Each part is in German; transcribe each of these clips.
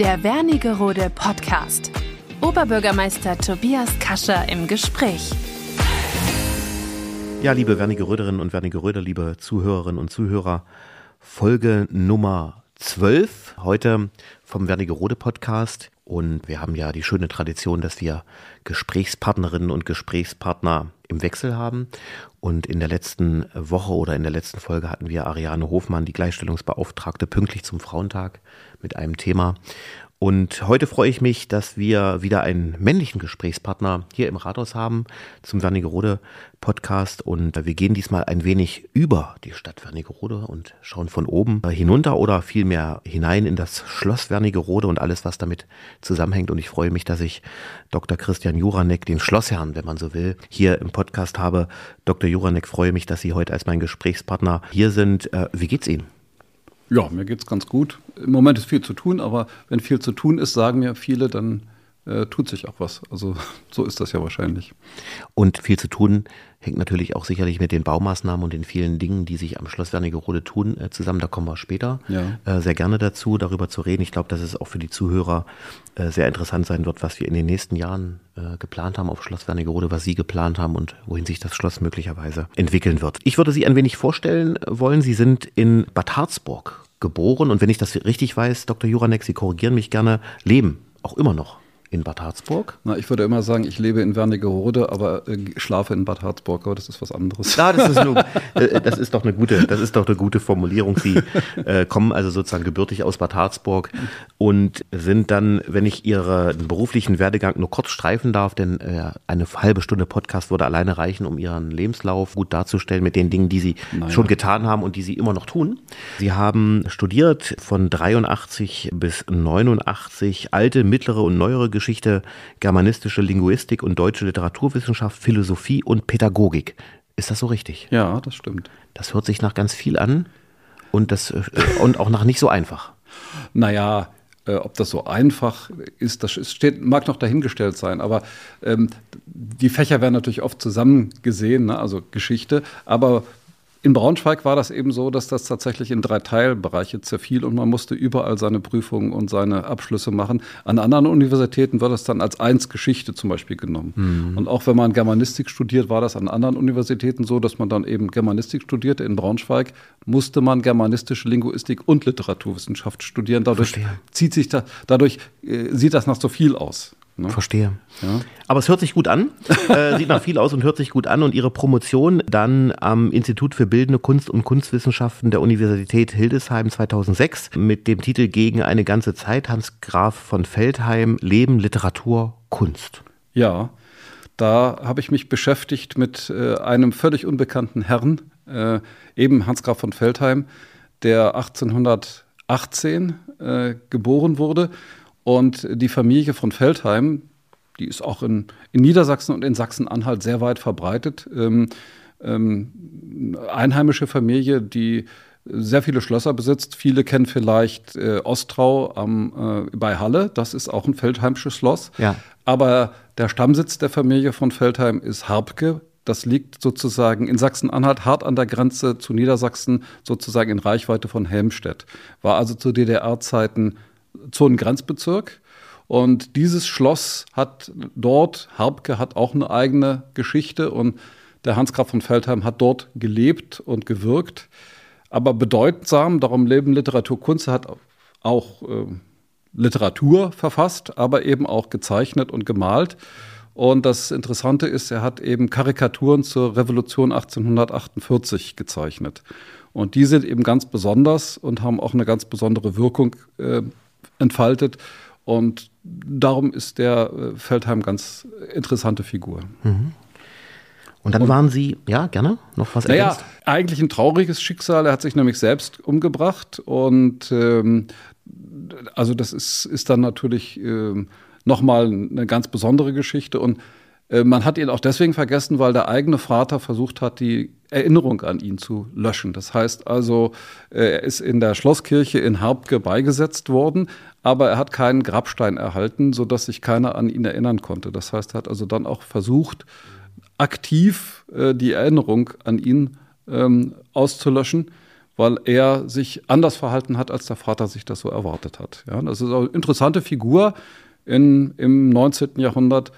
Der Wernigerode Podcast. Oberbürgermeister Tobias Kascher im Gespräch. Ja, liebe Wernigeröderinnen und Wernigeröder, liebe Zuhörerinnen und Zuhörer, Folge Nummer 12 heute vom Wernigerode Podcast. Und wir haben ja die schöne Tradition, dass wir Gesprächspartnerinnen und Gesprächspartner im Wechsel haben. Und in der letzten Woche oder in der letzten Folge hatten wir Ariane Hofmann, die Gleichstellungsbeauftragte, pünktlich zum Frauentag mit einem Thema. Und heute freue ich mich, dass wir wieder einen männlichen Gesprächspartner hier im Rathaus haben zum Wernigerode Podcast. Und wir gehen diesmal ein wenig über die Stadt Wernigerode und schauen von oben hinunter oder vielmehr hinein in das Schloss Wernigerode und alles, was damit zusammenhängt. Und ich freue mich, dass ich Dr. Christian Juranek, den Schlossherrn, wenn man so will, hier im Podcast habe. Dr. Juranek, freue mich, dass Sie heute als mein Gesprächspartner hier sind. Äh, wie geht's Ihnen? Ja, mir geht es ganz gut. Im Moment ist viel zu tun, aber wenn viel zu tun ist, sagen mir viele, dann äh, tut sich auch was. Also so ist das ja wahrscheinlich. Und viel zu tun hängt natürlich auch sicherlich mit den Baumaßnahmen und den vielen Dingen, die sich am Schloss Wernigerode tun, äh, zusammen. Da kommen wir später ja. äh, sehr gerne dazu, darüber zu reden. Ich glaube, dass es auch für die Zuhörer äh, sehr interessant sein wird, was wir in den nächsten Jahren äh, geplant haben auf Schloss Wernigerode, was Sie geplant haben und wohin sich das Schloss möglicherweise entwickeln wird. Ich würde Sie ein wenig vorstellen wollen. Sie sind in Bad Harzburg geboren und wenn ich das richtig weiß, Dr. Juranek, Sie korrigieren mich gerne, leben auch immer noch in Bad Harzburg? Na, ich würde immer sagen, ich lebe in Wernigerode, aber äh, schlafe in Bad Harzburg, aber das ist was anderes. Ja, das ist, nur, äh, das ist doch eine gute, das ist doch eine gute Formulierung. Sie äh, kommen also sozusagen gebürtig aus Bad Harzburg und sind dann, wenn ich Ihren beruflichen Werdegang nur kurz streifen darf, denn äh, eine halbe Stunde Podcast würde alleine reichen, um Ihren Lebenslauf gut darzustellen mit den Dingen, die Sie naja. schon getan haben und die Sie immer noch tun. Sie haben studiert von 83 bis 89 alte, mittlere und neuere Geschichte Geschichte, germanistische Linguistik und deutsche Literaturwissenschaft, Philosophie und Pädagogik. Ist das so richtig? Ja, das stimmt. Das hört sich nach ganz viel an und, das, äh, und auch nach nicht so einfach. Naja, äh, ob das so einfach ist, das steht, mag noch dahingestellt sein. Aber ähm, die Fächer werden natürlich oft zusammen gesehen, ne? also Geschichte. Aber in Braunschweig war das eben so, dass das tatsächlich in drei Teilbereiche zerfiel und man musste überall seine Prüfungen und seine Abschlüsse machen. An anderen Universitäten wird das dann als eins Geschichte zum Beispiel genommen. Mhm. Und auch wenn man Germanistik studiert, war das an anderen Universitäten so, dass man dann eben Germanistik studierte. In Braunschweig musste man germanistische Linguistik und Literaturwissenschaft studieren. Dadurch Verstehe. zieht sich da, dadurch äh, sieht das nach so viel aus. Ne? Verstehe. Ja. Aber es hört sich gut an, äh, sieht nach viel aus und hört sich gut an. Und Ihre Promotion dann am Institut für Bildende Kunst und Kunstwissenschaften der Universität Hildesheim 2006 mit dem Titel Gegen eine ganze Zeit, Hans Graf von Feldheim, Leben, Literatur, Kunst. Ja, da habe ich mich beschäftigt mit äh, einem völlig unbekannten Herrn, äh, eben Hans Graf von Feldheim, der 1818 äh, geboren wurde und die Familie von Feldheim, die ist auch in, in Niedersachsen und in Sachsen-Anhalt sehr weit verbreitet. Ähm, ähm, einheimische Familie, die sehr viele Schlösser besitzt. Viele kennen vielleicht äh, Ostrau am, äh, bei Halle. Das ist auch ein Feldheimsches Schloss. Ja. Aber der Stammsitz der Familie von Feldheim ist Harbke. Das liegt sozusagen in Sachsen-Anhalt hart an der Grenze zu Niedersachsen, sozusagen in Reichweite von Helmstedt. War also zu DDR-Zeiten Zonengrenzbezirk. Und dieses Schloss hat dort, Harbke hat auch eine eigene Geschichte und der Hans Graf von Feldheim hat dort gelebt und gewirkt. Aber bedeutsam, darum leben Literatur, Kunst, er hat auch äh, Literatur verfasst, aber eben auch gezeichnet und gemalt. Und das Interessante ist, er hat eben Karikaturen zur Revolution 1848 gezeichnet. Und die sind eben ganz besonders und haben auch eine ganz besondere Wirkung äh, entfaltet. Und darum ist der äh, Feldheim ganz interessante Figur. Mhm. Und dann und, waren Sie, ja, gerne, noch was Naja, eigentlich ein trauriges Schicksal. Er hat sich nämlich selbst umgebracht. Und ähm, also das ist, ist dann natürlich ähm, nochmal eine ganz besondere Geschichte. Und man hat ihn auch deswegen vergessen, weil der eigene Vater versucht hat, die Erinnerung an ihn zu löschen. Das heißt also, äh, er ist in der Schlosskirche in Harbke beigesetzt worden, aber er hat keinen Grabstein erhalten, sodass sich keiner an ihn erinnern konnte. Das heißt, er hat also dann auch versucht, aktiv äh, die Erinnerung an ihn ähm, auszulöschen, weil er sich anders verhalten hat, als der Vater sich das so erwartet hat. Das ist eine interessante Figur in, im 19. Jahrhundert,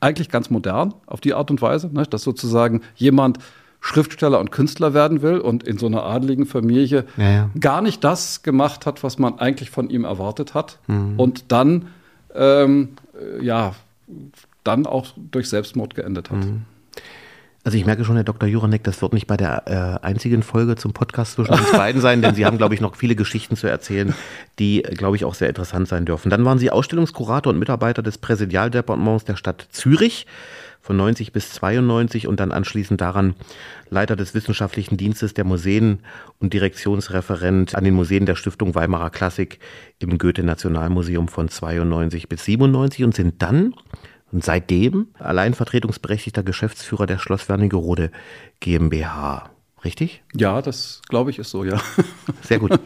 eigentlich ganz modern auf die Art und Weise, ne, dass sozusagen jemand Schriftsteller und Künstler werden will und in so einer adligen Familie ja, ja. gar nicht das gemacht hat, was man eigentlich von ihm erwartet hat mhm. und dann ähm, ja dann auch durch Selbstmord geendet hat. Mhm. Also ich merke schon, Herr Dr. Juranek, das wird nicht bei der äh, einzigen Folge zum Podcast zwischen uns beiden sein, denn Sie haben, glaube ich, noch viele Geschichten zu erzählen, die, glaube ich, auch sehr interessant sein dürfen. Dann waren Sie Ausstellungskurator und Mitarbeiter des Präsidialdepartements der Stadt Zürich von 90 bis 92 und dann anschließend daran Leiter des wissenschaftlichen Dienstes der Museen und Direktionsreferent an den Museen der Stiftung Weimarer Klassik im Goethe-Nationalmuseum von 92 bis 97 und sind dann und seitdem allein vertretungsberechtigter Geschäftsführer der Schloss Wernigerode GmbH. Richtig? Ja, das glaube ich ist so, ja. Sehr gut.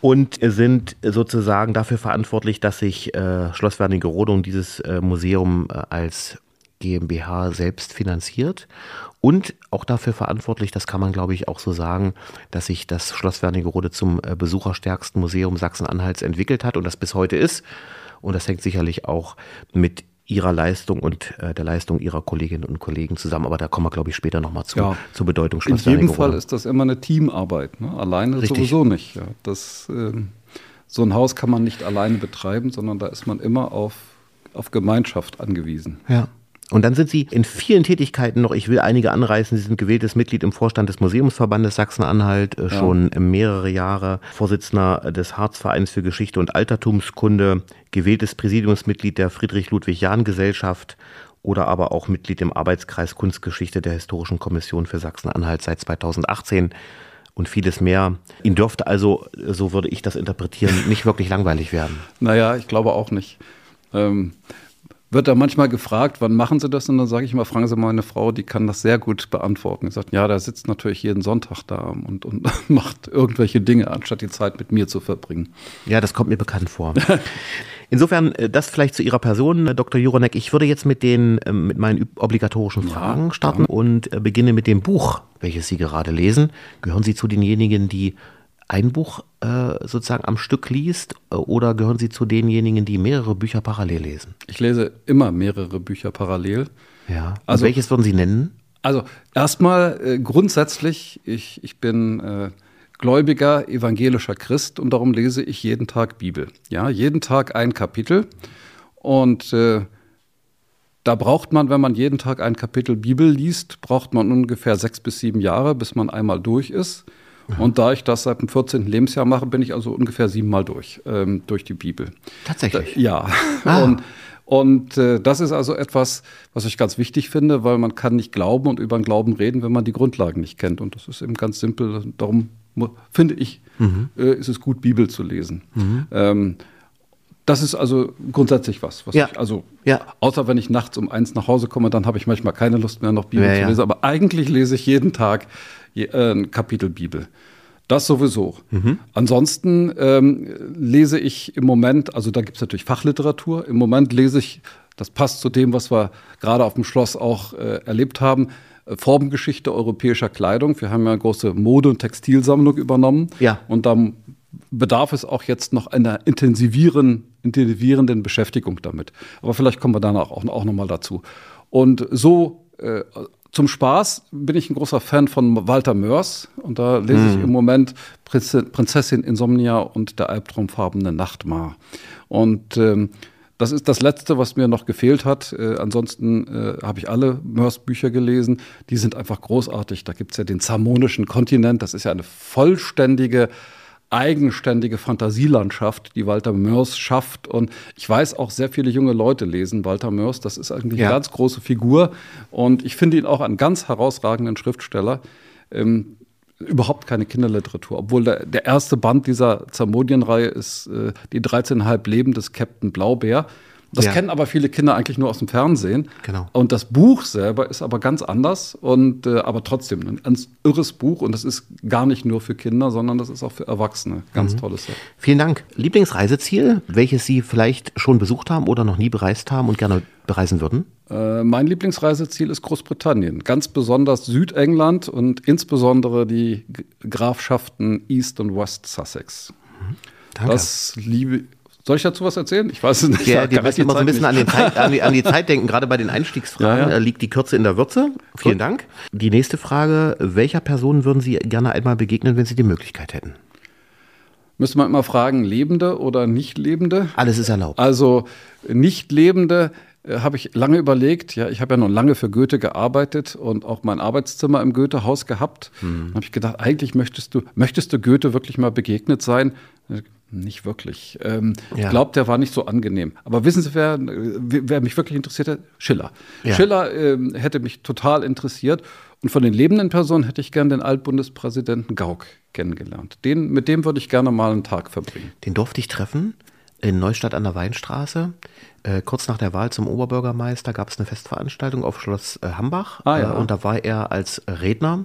Und sind sozusagen dafür verantwortlich, dass sich äh, Schloss Wernigerode und dieses äh, Museum äh, als GmbH selbst finanziert und auch dafür verantwortlich, das kann man glaube ich auch so sagen, dass sich das Schloss Wernigerode zum äh, besucherstärksten Museum Sachsen-Anhalts entwickelt hat und das bis heute ist. Und das hängt sicherlich auch mit ihrer Leistung und äh, der Leistung ihrer Kolleginnen und Kollegen zusammen. Aber da kommen wir, glaube ich, später nochmal zu, ja. zur Bedeutung In jedem Fall ist das immer eine Teamarbeit. Ne? Alleine Richtig. sowieso nicht. Ja. Das, äh, so ein Haus kann man nicht alleine betreiben, sondern da ist man immer auf, auf Gemeinschaft angewiesen. Ja. Und dann sind Sie in vielen Tätigkeiten noch, ich will einige anreißen, Sie sind gewähltes Mitglied im Vorstand des Museumsverbandes Sachsen-Anhalt, äh, schon ja. mehrere Jahre Vorsitzender des Harzvereins für Geschichte und Altertumskunde, gewähltes Präsidiumsmitglied der Friedrich-Ludwig-Jahn-Gesellschaft oder aber auch Mitglied im Arbeitskreis Kunstgeschichte der Historischen Kommission für Sachsen-Anhalt seit 2018 und vieles mehr. Ihnen dürfte also, so würde ich das interpretieren, nicht wirklich langweilig werden. Naja, ich glaube auch nicht. Ähm, wird da manchmal gefragt, wann machen Sie das? Und dann sage ich immer, fragen Sie meine Frau, die kann das sehr gut beantworten. Sie sagt, ja, der sitzt natürlich jeden Sonntag da und, und macht irgendwelche Dinge, anstatt die Zeit mit mir zu verbringen. Ja, das kommt mir bekannt vor. Insofern, äh, das vielleicht zu Ihrer Person, äh, Dr. Juronek. Ich würde jetzt mit den, ähm, mit meinen obligatorischen Fragen ja, starten ja. und äh, beginne mit dem Buch, welches Sie gerade lesen. Gehören Sie zu denjenigen, die ein Buch äh, sozusagen am Stück liest äh, oder gehören Sie zu denjenigen, die mehrere Bücher parallel lesen? Ich lese immer mehrere Bücher parallel. Ja. Und also welches würden Sie nennen? Also erstmal äh, grundsätzlich, ich, ich bin äh, gläubiger evangelischer Christ und darum lese ich jeden Tag Bibel. Ja, jeden Tag ein Kapitel und äh, da braucht man, wenn man jeden Tag ein Kapitel Bibel liest, braucht man ungefähr sechs bis sieben Jahre, bis man einmal durch ist. Und da ich das seit dem 14. Lebensjahr mache, bin ich also ungefähr siebenmal durch, ähm, durch die Bibel. Tatsächlich? Da, ja. Ah. Und, und äh, das ist also etwas, was ich ganz wichtig finde, weil man kann nicht glauben und über den Glauben reden, wenn man die Grundlagen nicht kennt. Und das ist eben ganz simpel. Darum finde ich, mhm. äh, ist es gut, Bibel zu lesen. Mhm. Ähm, das ist also grundsätzlich was. was ja. ich, also, ja. außer wenn ich nachts um eins nach Hause komme, dann habe ich manchmal keine Lust mehr, noch Bibel ja, zu lesen. Aber eigentlich lese ich jeden Tag äh, ein Kapitel Bibel. Das sowieso. Mhm. Ansonsten ähm, lese ich im Moment, also da gibt es natürlich Fachliteratur. Im Moment lese ich, das passt zu dem, was wir gerade auf dem Schloss auch äh, erlebt haben, äh, Formengeschichte europäischer Kleidung. Wir haben ja eine große Mode- und Textilsammlung übernommen. Ja. Und da bedarf es auch jetzt noch einer intensivieren, intensivierenden Beschäftigung damit. Aber vielleicht kommen wir danach auch, auch nochmal dazu. Und so äh, zum Spaß bin ich ein großer Fan von Walter Mörs und da lese ich hm. im Moment Prinzessin Insomnia und der albtraumfarbene Nachtmar. Und ähm, das ist das Letzte, was mir noch gefehlt hat. Äh, ansonsten äh, habe ich alle Mörs-Bücher gelesen. Die sind einfach großartig. Da gibt es ja den Zamonischen Kontinent. Das ist ja eine vollständige eigenständige Fantasielandschaft, die Walter Mörs schafft. Und ich weiß auch, sehr viele junge Leute lesen Walter Mörs. Das ist eigentlich ja. eine ganz große Figur. Und ich finde ihn auch einen ganz herausragenden Schriftsteller. Ähm, überhaupt keine Kinderliteratur, obwohl der, der erste Band dieser Zamodien-Reihe ist äh, die 13,5 Leben des Captain Blaubeer. Das ja. kennen aber viele Kinder eigentlich nur aus dem Fernsehen. Genau. Und das Buch selber ist aber ganz anders und äh, aber trotzdem ein ganz irres Buch und das ist gar nicht nur für Kinder, sondern das ist auch für Erwachsene. Ganz mhm. tolles Set. Vielen Dank. Lieblingsreiseziel, welches Sie vielleicht schon besucht haben oder noch nie bereist haben und gerne bereisen würden? Äh, mein Lieblingsreiseziel ist Großbritannien, ganz besonders Südengland und insbesondere die Grafschaften East und West Sussex. Mhm. Danke. Das liebe soll ich dazu was erzählen? Ich weiß es nicht. Ja, die müssen immer so ein bisschen an, Zeit, an, die, an, die, Zeit denken. Gerade bei den Einstiegsfragen ja, ja. liegt die Kürze in der Würze. Vielen Gut. Dank. Die nächste Frage: Welcher Person würden Sie gerne einmal begegnen, wenn Sie die Möglichkeit hätten? Müsste man immer fragen, Lebende oder Nicht-Lebende? Alles ist erlaubt. Also Nicht-Lebende äh, habe ich lange überlegt. Ja, ich habe ja noch lange für Goethe gearbeitet und auch mein Arbeitszimmer im Goethe-Haus gehabt. Mhm. habe ich gedacht, eigentlich möchtest du, möchtest du Goethe wirklich mal begegnet sein? Nicht wirklich. Ähm, ja. Ich glaube, der war nicht so angenehm. Aber wissen Sie, wer, wer mich wirklich interessiert hat? Schiller. Ja. Schiller ähm, hätte mich total interessiert. Und von den lebenden Personen hätte ich gern den Altbundespräsidenten Gauck kennengelernt. Den, mit dem würde ich gerne mal einen Tag verbringen. Den durfte ich treffen in Neustadt an der Weinstraße. Äh, kurz nach der Wahl zum Oberbürgermeister gab es eine Festveranstaltung auf Schloss äh, Hambach. Ah, ja. äh, und da war er als Redner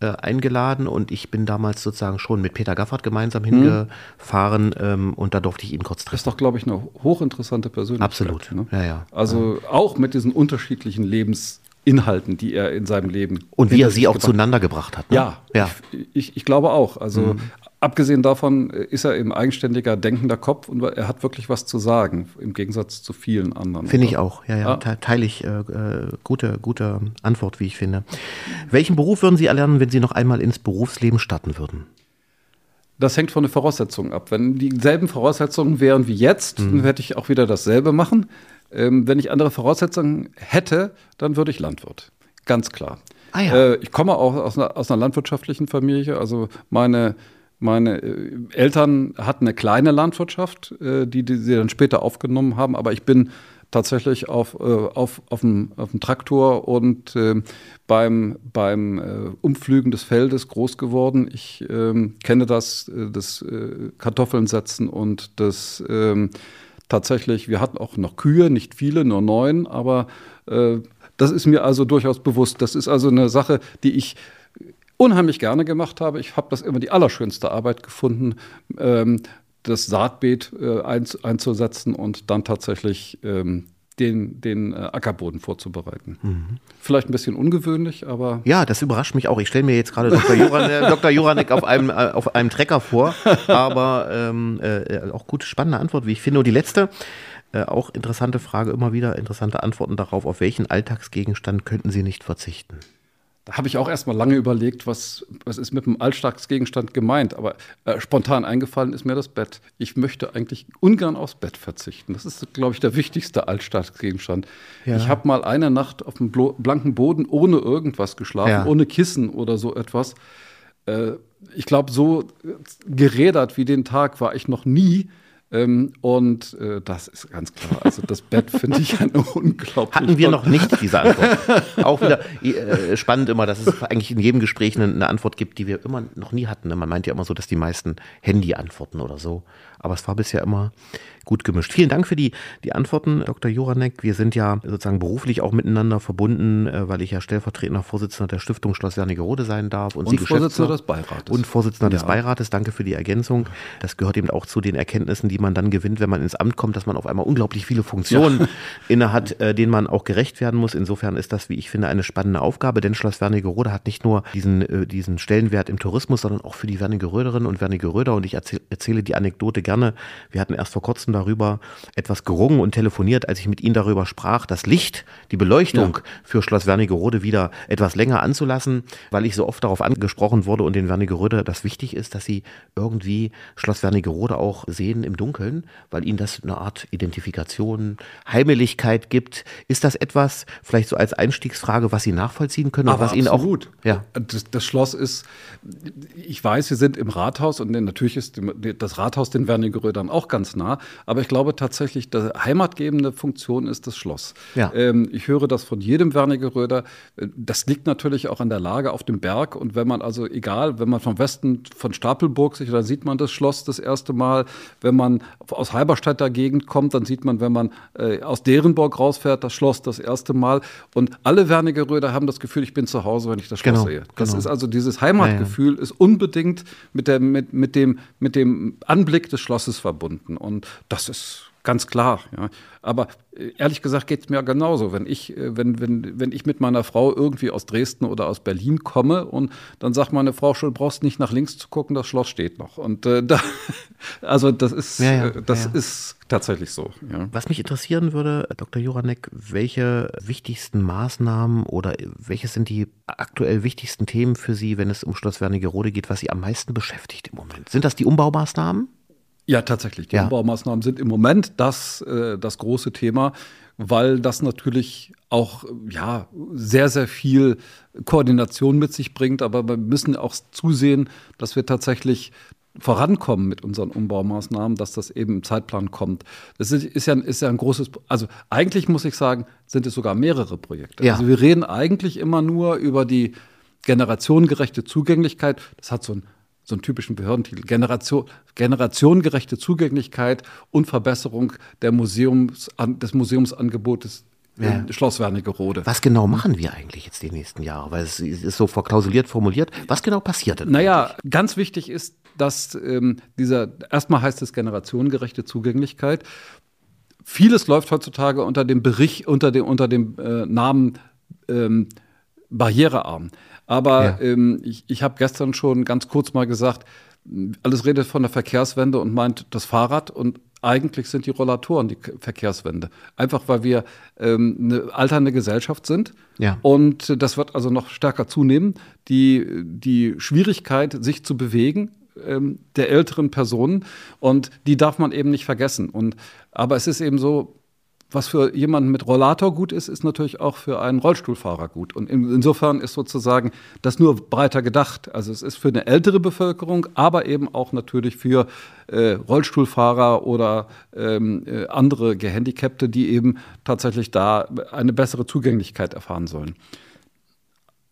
äh, eingeladen und ich bin damals sozusagen schon mit Peter Gaffert gemeinsam hm. hingefahren ähm, und da durfte ich ihn kurz treffen. Das ist doch, glaube ich, eine hochinteressante Persönlichkeit. Absolut. Ne? Ja, ja. Also ja. auch mit diesen unterschiedlichen Lebens Inhalten, die er in seinem Leben. Und wie er sie auch zueinander gebracht hat. Ne? Ja, ja. Ich, ich, ich, glaube auch. Also mhm. Abgesehen davon ist er eben eigenständiger, denkender Kopf und er hat wirklich was zu sagen, im Gegensatz zu vielen anderen. Finde ich auch, ja, ja. Ah. Teile ich äh, äh, gute, gute Antwort, wie ich finde. Welchen Beruf würden Sie erlernen, wenn Sie noch einmal ins Berufsleben starten würden? Das hängt von den Voraussetzungen ab. Wenn dieselben Voraussetzungen wären wie jetzt, mhm. dann werde ich auch wieder dasselbe machen. Ähm, wenn ich andere Voraussetzungen hätte, dann würde ich Landwirt. Ganz klar. Ah, ja. äh, ich komme auch aus einer, aus einer, landwirtschaftlichen Familie. Also meine, meine äh, Eltern hatten eine kleine Landwirtschaft, äh, die, die sie dann später aufgenommen haben. Aber ich bin tatsächlich auf, äh, auf, auf, dem, auf dem Traktor und äh, beim, beim Umpflügen des Feldes groß geworden. Ich ähm, kenne das, das Kartoffeln setzen und das ähm, tatsächlich, wir hatten auch noch Kühe, nicht viele, nur neun, aber das ist mir also durchaus bewusst. Das ist also eine Sache, die ich unheimlich gerne gemacht habe. Ich habe das immer die allerschönste Arbeit gefunden, ähm, das Saatbeet äh, einzusetzen und dann tatsächlich ähm, den, den äh, Ackerboden vorzubereiten. Mhm. Vielleicht ein bisschen ungewöhnlich, aber. Ja, das überrascht mich auch. Ich stelle mir jetzt gerade Dr. Joran, äh, Dr. Joranek auf einem, äh, auf einem Trecker vor, aber ähm, äh, auch gute, spannende Antwort, wie ich finde. Und die letzte, äh, auch interessante Frage, immer wieder interessante Antworten darauf. Auf welchen Alltagsgegenstand könnten Sie nicht verzichten? Da habe ich auch erstmal lange überlegt, was, was ist mit dem Alltagsgegenstand gemeint. Aber äh, spontan eingefallen ist mir das Bett. Ich möchte eigentlich ungern aufs Bett verzichten. Das ist, glaube ich, der wichtigste Alltagsgegenstand. Ja. Ich habe mal eine Nacht auf dem blanken Boden ohne irgendwas geschlafen, ja. ohne Kissen oder so etwas. Äh, ich glaube, so gerädert wie den Tag war ich noch nie. Ähm, und äh, das ist ganz klar. Also das Bett finde ich eine unglaublich. Hatten wir noch nicht diese Antwort. Auch wieder äh, spannend immer, dass es eigentlich in jedem Gespräch eine, eine, Antwort gibt, die wir immer noch nie hatten. Man meint ja immer so, dass die meisten Handy antworten oder so. Aber es war bisher immer gut gemischt. Vielen Dank für die, die Antworten, Dr. Joranek. Wir sind ja sozusagen beruflich auch miteinander verbunden, äh, weil ich ja stellvertretender Vorsitzender der Stiftung Schloss Wernigerode sein darf. Und, und Sie Vorsitzender des Beirates. Und Vorsitzender ja. des Beirates. Danke für die Ergänzung. Das gehört eben auch zu den Erkenntnissen, die man dann gewinnt, wenn man ins Amt kommt, dass man auf einmal unglaublich viele Funktionen ja. inne hat, äh, denen man auch gerecht werden muss. Insofern ist das, wie ich finde, eine spannende Aufgabe, denn Schloss Wernigerode hat nicht nur diesen, äh, diesen Stellenwert im Tourismus, sondern auch für die Wernigeröderinnen und Wernigeröder. Und ich erzähle die Anekdote gerne. Wir hatten erst vor kurzem darüber etwas gerungen und telefoniert, als ich mit Ihnen darüber sprach, das Licht, die Beleuchtung ja. für Schloss Wernigerode wieder etwas länger anzulassen, weil ich so oft darauf angesprochen wurde und den Wernigerode das wichtig ist, dass Sie irgendwie Schloss Wernigerode auch sehen im Dunkeln, weil Ihnen das eine Art Identifikation, Heimeligkeit gibt. Ist das etwas, vielleicht so als Einstiegsfrage, was Sie nachvollziehen können? Aber was Ihnen auch. Ja. Das, das Schloss ist, ich weiß, wir sind im Rathaus und natürlich ist das Rathaus den Wernigerödern auch ganz nah, aber ich glaube tatsächlich, die heimatgebende Funktion ist das Schloss. Ja. Ähm, ich höre das von jedem Wernigeröder. Das liegt natürlich auch an der Lage auf dem Berg. Und wenn man also, egal, wenn man vom Westen von Stapelburg sich, dann sieht man das Schloss das erste Mal. Wenn man aus Halberstadter Gegend kommt, dann sieht man, wenn man äh, aus Derenburg rausfährt, das Schloss das erste Mal. Und alle Wernigeröder haben das Gefühl, ich bin zu Hause, wenn ich das Schloss genau, sehe. Das genau. ist also dieses Heimatgefühl, ja, ja. ist unbedingt mit, der, mit, mit, dem, mit dem Anblick des Schlosses verbunden. Und das ist Ganz klar, ja. Aber äh, ehrlich gesagt geht es mir genauso. Wenn ich, äh, wenn, wenn, wenn ich mit meiner Frau irgendwie aus Dresden oder aus Berlin komme und dann sagt meine Frau schon, brauchst nicht nach links zu gucken, das Schloss steht noch. Und äh, da, also das ist, ja, ja, äh, das ist tatsächlich so. Was mich interessieren würde, Dr. Juranek, welche wichtigsten Maßnahmen oder welche sind die aktuell wichtigsten Themen für Sie, wenn es um Schloss Wernigerode geht, was Sie am meisten beschäftigt im Moment? Sind das die Umbaumaßnahmen? Ja, tatsächlich. Die ja. Umbaumaßnahmen sind im Moment das, äh, das große Thema, weil das natürlich auch ja, sehr, sehr viel Koordination mit sich bringt. Aber wir müssen auch zusehen, dass wir tatsächlich vorankommen mit unseren Umbaumaßnahmen, dass das eben im Zeitplan kommt. Das ist, ist, ja, ist ja ein großes, also eigentlich muss ich sagen, sind es sogar mehrere Projekte. Ja. Also wir reden eigentlich immer nur über die generationengerechte Zugänglichkeit. Das hat so ein so einen typischen Behördentitel, Generation, generationengerechte Zugänglichkeit und Verbesserung der Museums, des Museumsangebotes ja. Schloss Wernigerode. Was genau machen wir eigentlich jetzt die nächsten Jahre? Weil es ist so verklausuliert formuliert. Was genau passiert denn? Naja, eigentlich? ganz wichtig ist, dass ähm, dieser, erstmal heißt es generationengerechte Zugänglichkeit. Vieles läuft heutzutage unter dem Bericht, unter dem, unter dem äh, Namen ähm, barrierearm. Aber ja. ähm, ich, ich habe gestern schon ganz kurz mal gesagt, alles redet von der Verkehrswende und meint das Fahrrad und eigentlich sind die Rollatoren die Verkehrswende. Einfach weil wir ähm, eine alternde Gesellschaft sind. Ja. Und das wird also noch stärker zunehmen. Die, die Schwierigkeit, sich zu bewegen, ähm, der älteren Personen. Und die darf man eben nicht vergessen. Und, aber es ist eben so, was für jemanden mit Rollator gut ist, ist natürlich auch für einen Rollstuhlfahrer gut. Und insofern ist sozusagen das nur breiter gedacht. Also es ist für eine ältere Bevölkerung, aber eben auch natürlich für äh, Rollstuhlfahrer oder ähm, äh, andere Gehandicapte, die eben tatsächlich da eine bessere Zugänglichkeit erfahren sollen.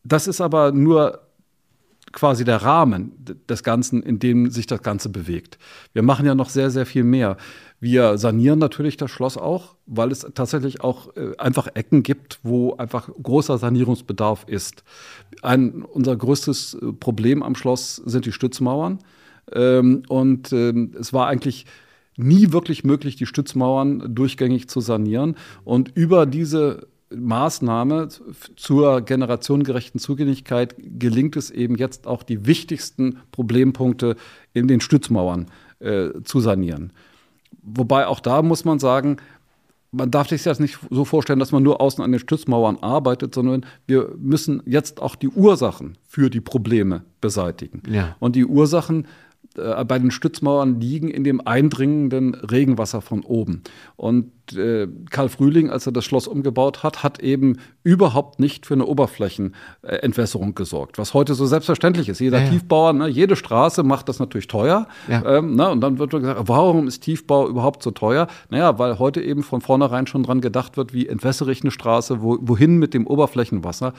Das ist aber nur quasi der Rahmen des Ganzen, in dem sich das Ganze bewegt. Wir machen ja noch sehr, sehr viel mehr. Wir sanieren natürlich das Schloss auch, weil es tatsächlich auch äh, einfach Ecken gibt, wo einfach großer Sanierungsbedarf ist. Ein, unser größtes äh, Problem am Schloss sind die Stützmauern. Ähm, und ähm, es war eigentlich nie wirklich möglich, die Stützmauern durchgängig zu sanieren. Und über diese Maßnahme zur generationengerechten Zugänglichkeit gelingt es eben jetzt auch die wichtigsten Problempunkte in den Stützmauern äh, zu sanieren. Wobei auch da muss man sagen, man darf sich das nicht so vorstellen, dass man nur außen an den Stützmauern arbeitet, sondern wir müssen jetzt auch die Ursachen für die Probleme beseitigen. Ja. Und die Ursachen äh, bei den Stützmauern liegen in dem eindringenden Regenwasser von oben. Und äh, Karl Frühling, als er das Schloss umgebaut hat, hat eben überhaupt nicht für eine Oberflächenentwässerung gesorgt, was heute so selbstverständlich ist. Jeder ja, ja. Tiefbauer, ne, jede Straße macht das natürlich teuer. Ja. Ähm, ne, und dann wird gesagt, warum ist Tiefbau überhaupt so teuer? Naja, weil heute eben von vornherein schon dran gedacht wird, wie entwässere ich eine Straße, wo, wohin mit dem Oberflächenwasser.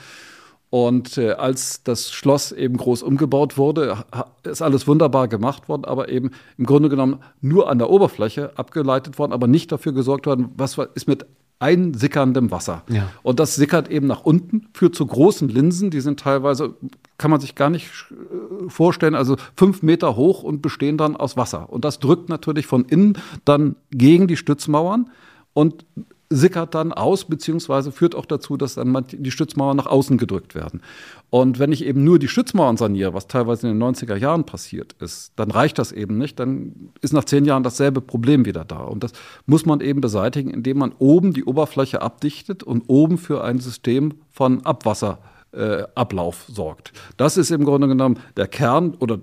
Und äh, als das Schloss eben groß umgebaut wurde, ist alles wunderbar gemacht worden, aber eben im Grunde genommen nur an der Oberfläche abgeleitet worden, aber nicht dafür gesorgt worden, was ist mit einsickerndem Wasser. Ja. Und das sickert eben nach unten, führt zu großen Linsen, die sind teilweise, kann man sich gar nicht äh, vorstellen, also fünf Meter hoch und bestehen dann aus Wasser. Und das drückt natürlich von innen dann gegen die Stützmauern und sickert dann aus, beziehungsweise führt auch dazu, dass dann die Stützmauern nach außen gedrückt werden. Und wenn ich eben nur die Stützmauern saniere, was teilweise in den 90er Jahren passiert ist, dann reicht das eben nicht. Dann ist nach zehn Jahren dasselbe Problem wieder da. Und das muss man eben beseitigen, indem man oben die Oberfläche abdichtet und oben für ein System von Abwasserablauf äh, sorgt. Das ist im Grunde genommen der Kern oder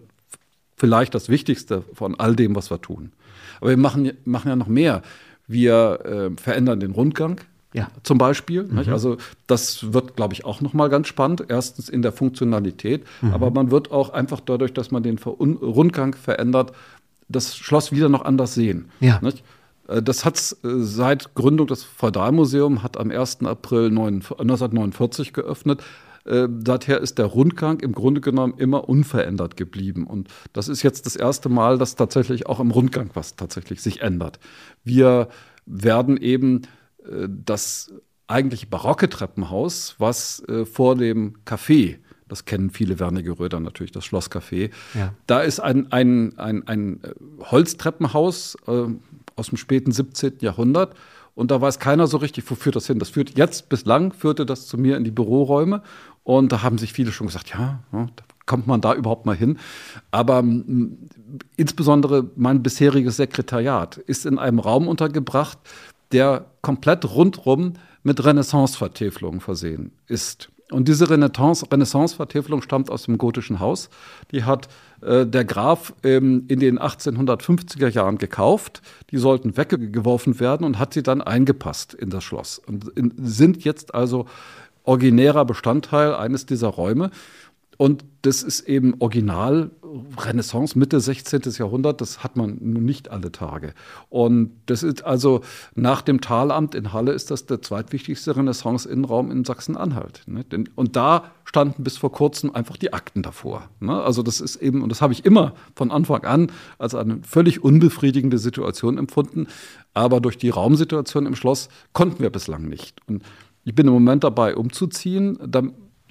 vielleicht das Wichtigste von all dem, was wir tun. Aber wir machen, machen ja noch mehr. Wir äh, verändern den Rundgang. Ja. Zum Beispiel. Mhm. Also das wird, glaube ich, auch nochmal ganz spannend. Erstens in der Funktionalität, mhm. aber man wird auch einfach dadurch, dass man den Rundgang verändert, das Schloss wieder noch anders sehen. Ja. Nicht? Äh, das hat äh, seit Gründung des Feudalmuseums, hat am 1. April 1949 geöffnet. Äh, seither ist der Rundgang im Grunde genommen immer unverändert geblieben. Und das ist jetzt das erste Mal, dass tatsächlich auch im Rundgang was tatsächlich sich ändert. Wir werden eben äh, das eigentliche barocke Treppenhaus, was äh, vor dem Café das kennen viele Wernigeröder natürlich, das Schlosscafé. Ja. Da ist ein, ein, ein, ein Holztreppenhaus äh, aus dem späten 17. Jahrhundert. Und da weiß keiner so richtig, wo führt das hin. Das führt jetzt bislang führte das zu mir in die Büroräume. Und da haben sich viele schon gesagt, ja, ja kommt man da überhaupt mal hin? Aber insbesondere mein bisheriges Sekretariat ist in einem Raum untergebracht, der komplett rundrum mit Renaissance-Vertäfelungen versehen ist. Und diese Renaissance-Vertäfelung stammt aus dem gotischen Haus. Die hat äh, der Graf ähm, in den 1850er Jahren gekauft. Die sollten weggeworfen werden und hat sie dann eingepasst in das Schloss und in, sind jetzt also originärer Bestandteil eines dieser Räume. Und das ist eben Original Renaissance, Mitte 16. Jahrhundert, das hat man nun nicht alle Tage. Und das ist also nach dem Talamt in Halle ist das der zweitwichtigste Renaissance-Innenraum in Sachsen-Anhalt. Ne? Und da standen bis vor kurzem einfach die Akten davor. Ne? Also das ist eben, und das habe ich immer von Anfang an als eine völlig unbefriedigende Situation empfunden. Aber durch die Raumsituation im Schloss konnten wir bislang nicht. Und ich bin im Moment dabei, umzuziehen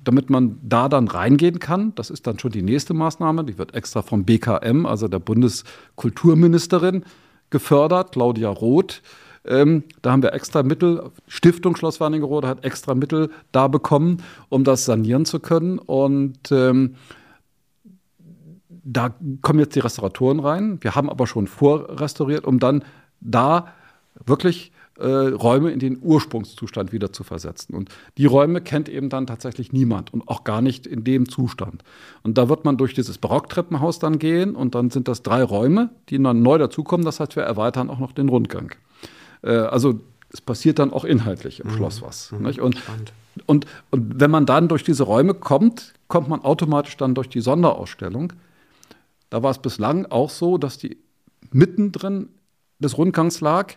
damit man da dann reingehen kann. Das ist dann schon die nächste Maßnahme. Die wird extra vom BKM, also der Bundeskulturministerin, gefördert, Claudia Roth. Ähm, da haben wir extra Mittel, Stiftung Schloss Wernigerode hat extra Mittel da bekommen, um das sanieren zu können. Und ähm, da kommen jetzt die Restauratoren rein. Wir haben aber schon vorrestauriert, um dann da wirklich äh, Räume in den Ursprungszustand wieder zu versetzen. Und die Räume kennt eben dann tatsächlich niemand und auch gar nicht in dem Zustand. Und da wird man durch dieses Barocktreppenhaus dann gehen und dann sind das drei Räume, die dann neu dazukommen. Das heißt, wir erweitern auch noch den Rundgang. Äh, also es passiert dann auch inhaltlich im mhm. Schloss was. Mhm. Und, und, und wenn man dann durch diese Räume kommt, kommt man automatisch dann durch die Sonderausstellung. Da war es bislang auch so, dass die mittendrin des Rundgangs lag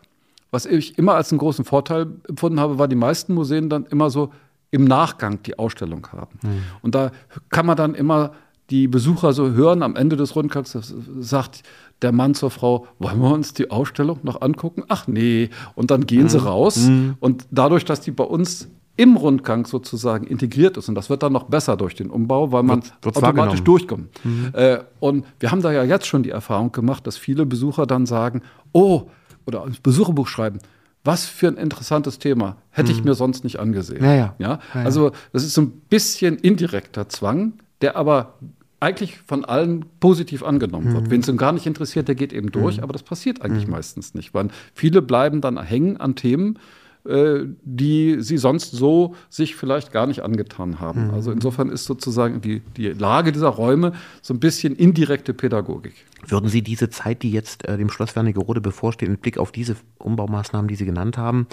was ich immer als einen großen Vorteil empfunden habe, war, die meisten Museen dann immer so im Nachgang die Ausstellung haben. Mhm. Und da kann man dann immer die Besucher so hören am Ende des Rundgangs, sagt der Mann zur Frau, wollen wir uns die Ausstellung noch angucken? Ach nee. Und dann gehen mhm. sie raus. Mhm. Und dadurch, dass die bei uns im Rundgang sozusagen integriert ist. Und das wird dann noch besser durch den Umbau, weil man wird, automatisch durchkommt. Mhm. Äh, und wir haben da ja jetzt schon die Erfahrung gemacht, dass viele Besucher dann sagen, oh, oder ins Besucherbuch schreiben. Was für ein interessantes Thema. Hätte mhm. ich mir sonst nicht angesehen. Ja, ja. ja? Also, das ist so ein bisschen indirekter Zwang, der aber eigentlich von allen positiv angenommen mhm. wird. Wen es ihm gar nicht interessiert, der geht eben durch, mhm. aber das passiert eigentlich mhm. meistens nicht, weil viele bleiben dann hängen an Themen, die sie sonst so sich vielleicht gar nicht angetan haben. Mhm. Also insofern ist sozusagen die, die Lage dieser Räume so ein bisschen indirekte Pädagogik. Würden Sie diese Zeit, die jetzt äh, dem Schloss Wernigerode bevorsteht, mit Blick auf diese Umbaumaßnahmen, die Sie genannt haben,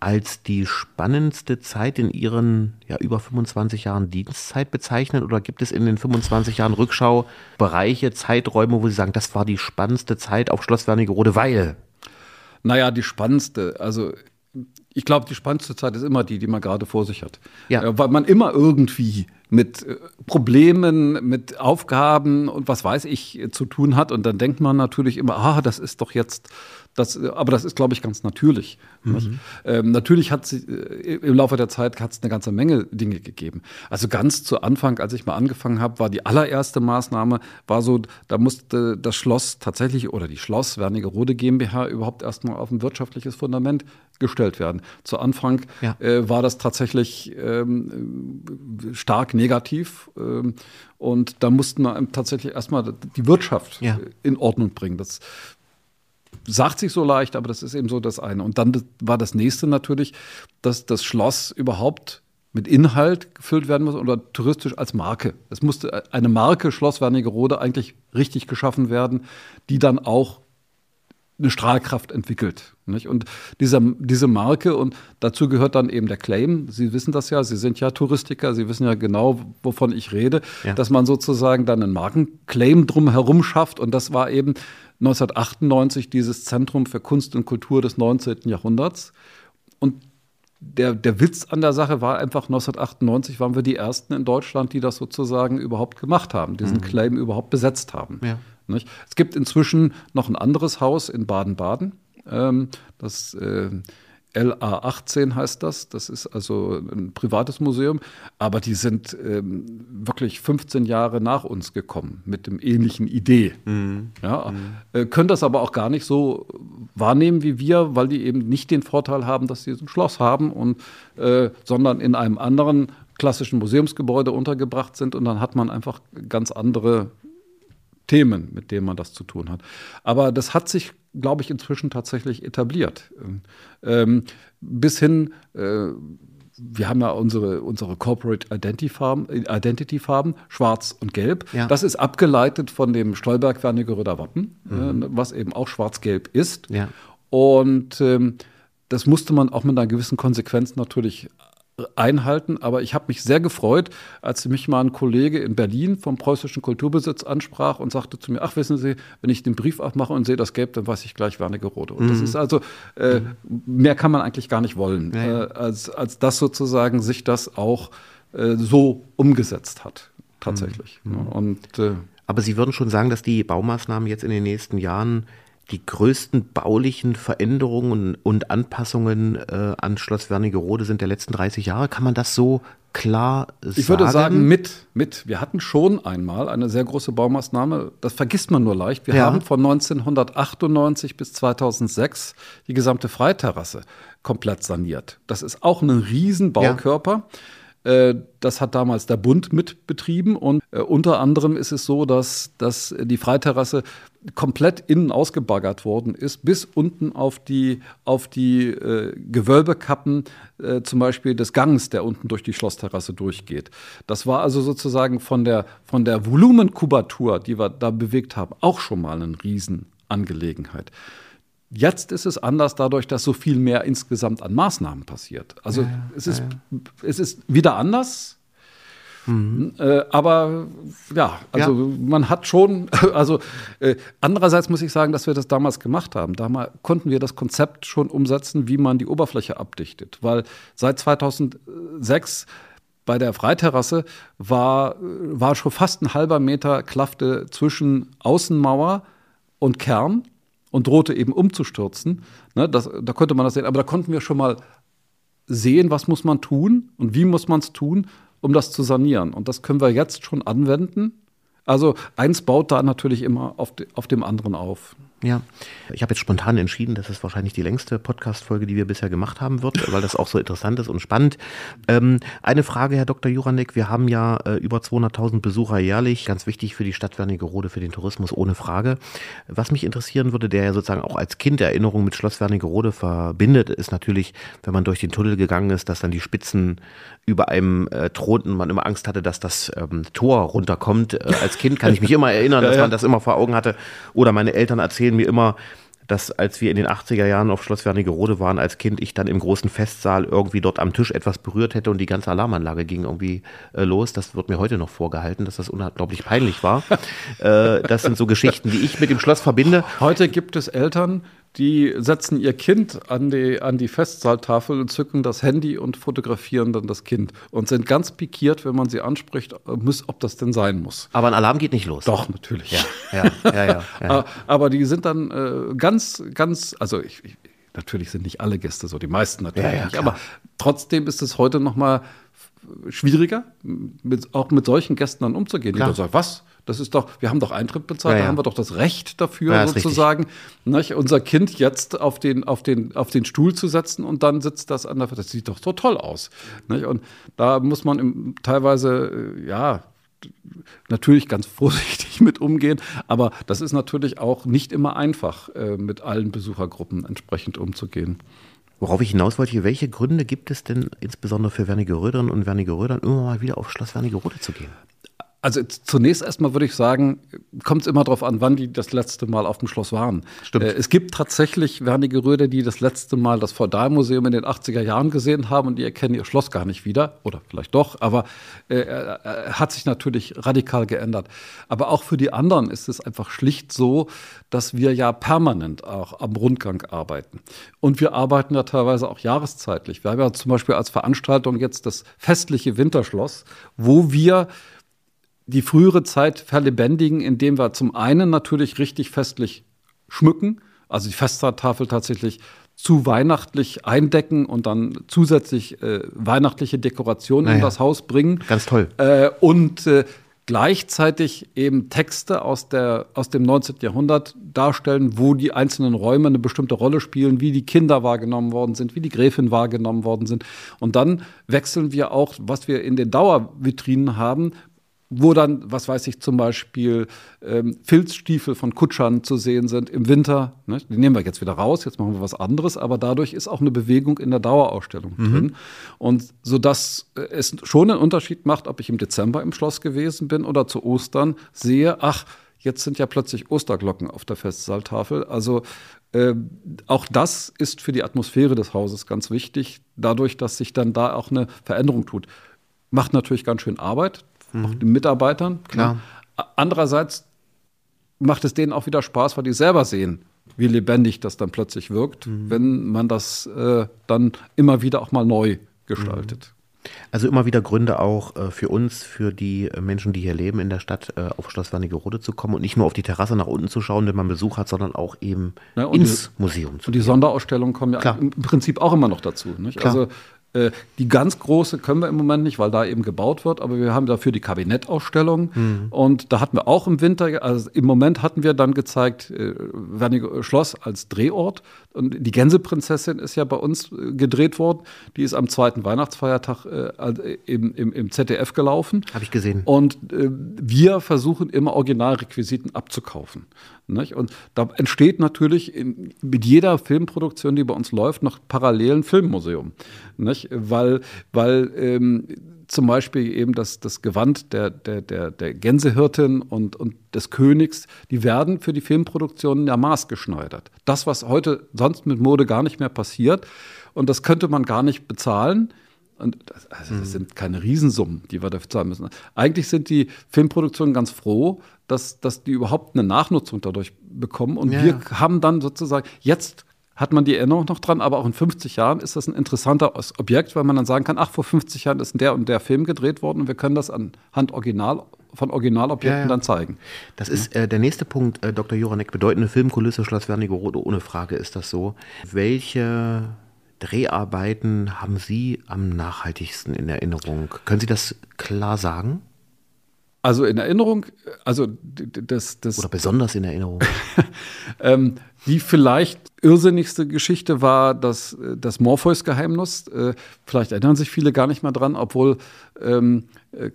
als die spannendste Zeit in Ihren ja, über 25 Jahren Dienstzeit bezeichnen? Oder gibt es in den 25 Jahren Rückschau Bereiche, Zeiträume, wo Sie sagen, das war die spannendste Zeit auf Schloss Wernigerode, weil? Naja, die spannendste. Also ich glaube, die spannendste Zeit ist immer die, die man gerade vor sich hat. Ja. Äh, weil man immer irgendwie mit äh, Problemen, mit Aufgaben und was weiß ich zu tun hat. Und dann denkt man natürlich immer, ah, das ist doch jetzt das, aber das ist, glaube ich, ganz natürlich. Mhm. Ähm, natürlich hat sie äh, im Laufe der Zeit hat's eine ganze Menge Dinge gegeben. Also ganz zu Anfang, als ich mal angefangen habe, war die allererste Maßnahme, war so, da musste das Schloss tatsächlich oder die Schloss Wernigerode GmbH überhaupt erstmal auf ein wirtschaftliches Fundament gestellt werden. Zu Anfang ja. äh, war das tatsächlich ähm, stark negativ. Ähm, und da mussten wir tatsächlich erstmal die Wirtschaft ja. in Ordnung bringen. Das sagt sich so leicht, aber das ist eben so das eine. Und dann war das nächste natürlich, dass das Schloss überhaupt mit Inhalt gefüllt werden muss oder touristisch als Marke. Es musste eine Marke Schloss Wernigerode eigentlich richtig geschaffen werden, die dann auch eine Strahlkraft entwickelt. Nicht? Und dieser, diese Marke, und dazu gehört dann eben der Claim, Sie wissen das ja, Sie sind ja Touristiker, Sie wissen ja genau, wovon ich rede, ja. dass man sozusagen dann einen Markenclaim drumherum schafft. Und das war eben 1998 dieses Zentrum für Kunst und Kultur des 19. Jahrhunderts. Und der, der Witz an der Sache war einfach, 1998 waren wir die Ersten in Deutschland, die das sozusagen überhaupt gemacht haben, diesen mhm. Claim überhaupt besetzt haben. Ja. Es gibt inzwischen noch ein anderes Haus in Baden-Baden, ähm, das äh, LA18 heißt das. Das ist also ein privates Museum. Aber die sind ähm, wirklich 15 Jahre nach uns gekommen mit dem ähnlichen Idee. Mhm. Ja, mhm. Äh, können das aber auch gar nicht so wahrnehmen wie wir, weil die eben nicht den Vorteil haben, dass sie ein Schloss haben und äh, sondern in einem anderen klassischen Museumsgebäude untergebracht sind und dann hat man einfach ganz andere Themen, mit denen man das zu tun hat. Aber das hat sich, glaube ich, inzwischen tatsächlich etabliert. Ähm, bis hin, äh, wir haben ja unsere, unsere Corporate Identity-Farben, Identity schwarz und gelb. Ja. Das ist abgeleitet von dem Stolberg-Wernigeröder Wappen, mhm. äh, was eben auch schwarz-gelb ist. Ja. Und ähm, das musste man auch mit einer gewissen Konsequenz natürlich einhalten. Aber ich habe mich sehr gefreut, als mich mal ein Kollege in Berlin vom preußischen Kulturbesitz ansprach und sagte zu mir, ach wissen Sie, wenn ich den Brief aufmache und sehe das Gelb, dann weiß ich gleich Wernigerode. Und mhm. das ist also, äh, mehr kann man eigentlich gar nicht wollen, ja, ja. Äh, als, als das sozusagen sich das auch äh, so umgesetzt hat, tatsächlich. Mhm. Und, äh, aber Sie würden schon sagen, dass die Baumaßnahmen jetzt in den nächsten Jahren die größten baulichen Veränderungen und Anpassungen äh, an Schloss Wernigerode sind der letzten 30 Jahre. Kann man das so klar sagen? Ich würde sagen, mit, mit. Wir hatten schon einmal eine sehr große Baumaßnahme, das vergisst man nur leicht. Wir ja. haben von 1998 bis 2006 die gesamte Freiterrasse komplett saniert. Das ist auch ein Riesenbaukörper. Ja. Äh, das hat damals der Bund mitbetrieben und äh, unter anderem ist es so, dass, dass die Freiterrasse komplett innen ausgebaggert worden ist, bis unten auf die, auf die äh, Gewölbekappen äh, zum Beispiel des Gangs, der unten durch die Schlossterrasse durchgeht. Das war also sozusagen von der, von der Volumenkubatur, die wir da bewegt haben, auch schon mal eine Riesenangelegenheit. Jetzt ist es anders dadurch, dass so viel mehr insgesamt an Maßnahmen passiert. Also ja, es, ist, ja. es ist wieder anders. Mhm. Äh, aber ja, also ja. man hat schon, also äh, andererseits muss ich sagen, dass wir das damals gemacht haben. Damals konnten wir das Konzept schon umsetzen, wie man die Oberfläche abdichtet. Weil seit 2006 bei der Freiterrasse war, war schon fast ein halber Meter Klafte zwischen Außenmauer und Kern und drohte eben umzustürzen. Ne, das, da konnte man das sehen. Aber da konnten wir schon mal sehen, was muss man tun und wie muss man es tun, um das zu sanieren. Und das können wir jetzt schon anwenden. Also eins baut da natürlich immer auf, de, auf dem anderen auf. Ja, ich habe jetzt spontan entschieden, dass es wahrscheinlich die längste Podcast-Folge, die wir bisher gemacht haben wird, weil das auch so interessant ist und spannend. Ähm, eine Frage, Herr Dr. Juranek, wir haben ja äh, über 200.000 Besucher jährlich, ganz wichtig für die Stadt Wernigerode, für den Tourismus, ohne Frage. Was mich interessieren würde, der ja sozusagen auch als Kind Erinnerung mit Schloss Wernigerode verbindet, ist natürlich, wenn man durch den Tunnel gegangen ist, dass dann die Spitzen über einem äh, thronten, man immer Angst hatte, dass das ähm, Tor runterkommt. Äh, als Kind kann ich mich immer erinnern, dass man das immer vor Augen hatte. Oder meine Eltern erzählen, erzählen mir immer, dass als wir in den 80er Jahren auf Schloss Wernigerode waren als Kind, ich dann im großen Festsaal irgendwie dort am Tisch etwas berührt hätte und die ganze Alarmanlage ging irgendwie äh, los. Das wird mir heute noch vorgehalten, dass das unglaublich peinlich war. äh, das sind so Geschichten, die ich mit dem Schloss verbinde. Heute gibt es Eltern, die setzen ihr Kind an die, an die Festsaaltafel und zücken das Handy und fotografieren dann das Kind und sind ganz pikiert, wenn man sie anspricht, muss, ob das denn sein muss. Aber ein Alarm geht nicht los. Doch, natürlich. Ja, ja, ja, ja, ja. Aber die sind dann äh, ganz, ganz, also ich, ich, natürlich sind nicht alle Gäste so, die meisten natürlich ja, nicht, aber trotzdem ist es heute noch mal schwieriger, mit, auch mit solchen Gästen dann umzugehen. Klar. Die dann sagen, was? Das ist doch, wir haben doch Eintritt bezahlt, ja, da haben wir doch das Recht dafür, ja, sozusagen, nicht, unser Kind jetzt auf den, auf, den, auf den Stuhl zu setzen und dann sitzt das an der, das sieht doch so toll aus. Nicht? Und da muss man im, teilweise, äh, ja, natürlich ganz vorsichtig mit umgehen, aber das ist natürlich auch nicht immer einfach, äh, mit allen Besuchergruppen entsprechend umzugehen. Worauf ich hinaus wollte, welche Gründe gibt es denn insbesondere für Wernigerödern und Wernigerödern immer mal wieder auf Schloss Wernigerode zu gehen? Also zunächst erstmal würde ich sagen, kommt es immer darauf an, wann die das letzte Mal auf dem Schloss waren. Stimmt. Äh, es gibt tatsächlich Wernigeröder, die das letzte Mal das Feudalmuseum in den 80er Jahren gesehen haben und die erkennen ihr Schloss gar nicht wieder. Oder vielleicht doch, aber äh, äh, hat sich natürlich radikal geändert. Aber auch für die anderen ist es einfach schlicht so, dass wir ja permanent auch am Rundgang arbeiten. Und wir arbeiten ja teilweise auch jahreszeitlich. Wir haben ja zum Beispiel als Veranstaltung jetzt das festliche Winterschloss, wo wir die frühere Zeit verlebendigen, indem wir zum einen natürlich richtig festlich schmücken, also die Festtafel tatsächlich zu weihnachtlich eindecken und dann zusätzlich äh, weihnachtliche Dekorationen naja. in das Haus bringen. Ganz toll. Äh, und äh, gleichzeitig eben Texte aus, der, aus dem 19. Jahrhundert darstellen, wo die einzelnen Räume eine bestimmte Rolle spielen, wie die Kinder wahrgenommen worden sind, wie die Gräfin wahrgenommen worden sind. Und dann wechseln wir auch, was wir in den Dauervitrinen haben, wo dann, was weiß ich, zum Beispiel ähm, Filzstiefel von Kutschern zu sehen sind im Winter. Ne? Die nehmen wir jetzt wieder raus, jetzt machen wir was anderes, aber dadurch ist auch eine Bewegung in der Dauerausstellung mhm. drin. Und so dass äh, es schon einen Unterschied macht, ob ich im Dezember im Schloss gewesen bin oder zu Ostern sehe, ach, jetzt sind ja plötzlich Osterglocken auf der Festsaaltafel. Also äh, auch das ist für die Atmosphäre des Hauses ganz wichtig, dadurch, dass sich dann da auch eine Veränderung tut. Macht natürlich ganz schön Arbeit, mhm. auch den Mitarbeitern. Klar. Andererseits macht es denen auch wieder Spaß, weil die selber sehen, wie lebendig das dann plötzlich wirkt, mhm. wenn man das äh, dann immer wieder auch mal neu gestaltet. Mhm. Also immer wieder Gründe auch äh, für uns, für die äh, Menschen, die hier leben in der Stadt, äh, auf Schloss Wernigerode zu kommen und nicht nur auf die Terrasse nach unten zu schauen, wenn man Besuch hat, sondern auch eben ja, ins die, Museum zu Und die Sonderausstellungen kommen ja Klar. im Prinzip auch immer noch dazu. Also die ganz große können wir im Moment nicht, weil da eben gebaut wird, aber wir haben dafür die Kabinettausstellung. Mhm. Und da hatten wir auch im Winter, also im Moment hatten wir dann gezeigt, äh, Werniger Schloss als Drehort. Und die Gänseprinzessin ist ja bei uns äh, gedreht worden. Die ist am zweiten Weihnachtsfeiertag äh, im, im, im, ZDF gelaufen. Habe ich gesehen. Und äh, wir versuchen immer Originalrequisiten abzukaufen. Nicht? Und da entsteht natürlich in, mit jeder Filmproduktion, die bei uns läuft, noch parallel ein Filmmuseum. Nicht? Weil, weil ähm, zum Beispiel eben das, das Gewand der, der, der, der Gänsehirtin und, und des Königs, die werden für die Filmproduktionen ja maßgeschneidert. Das, was heute sonst mit Mode gar nicht mehr passiert, und das könnte man gar nicht bezahlen. Und das, also das mhm. sind keine Riesensummen, die wir dafür zahlen müssen. Eigentlich sind die Filmproduktionen ganz froh, dass, dass die überhaupt eine Nachnutzung dadurch bekommen. Und ja, wir haben dann sozusagen, jetzt hat man die Erinnerung noch dran, aber auch in 50 Jahren ist das ein interessanter Objekt, weil man dann sagen kann, ach, vor 50 Jahren ist der und der Film gedreht worden und wir können das anhand Original, von Originalobjekten ja, ja. dann zeigen. Das ist äh, der nächste Punkt, äh, Dr. Joranek, bedeutende Filmkulisse Schloss Wernigerode, ohne Frage ist das so. Welche Dreharbeiten haben Sie am nachhaltigsten in Erinnerung? Können Sie das klar sagen? Also in Erinnerung, also das, das oder besonders in Erinnerung. ähm, die vielleicht irrsinnigste Geschichte war das, das Morpheus-Geheimnis. Äh, vielleicht erinnern sich viele gar nicht mehr dran, obwohl ähm,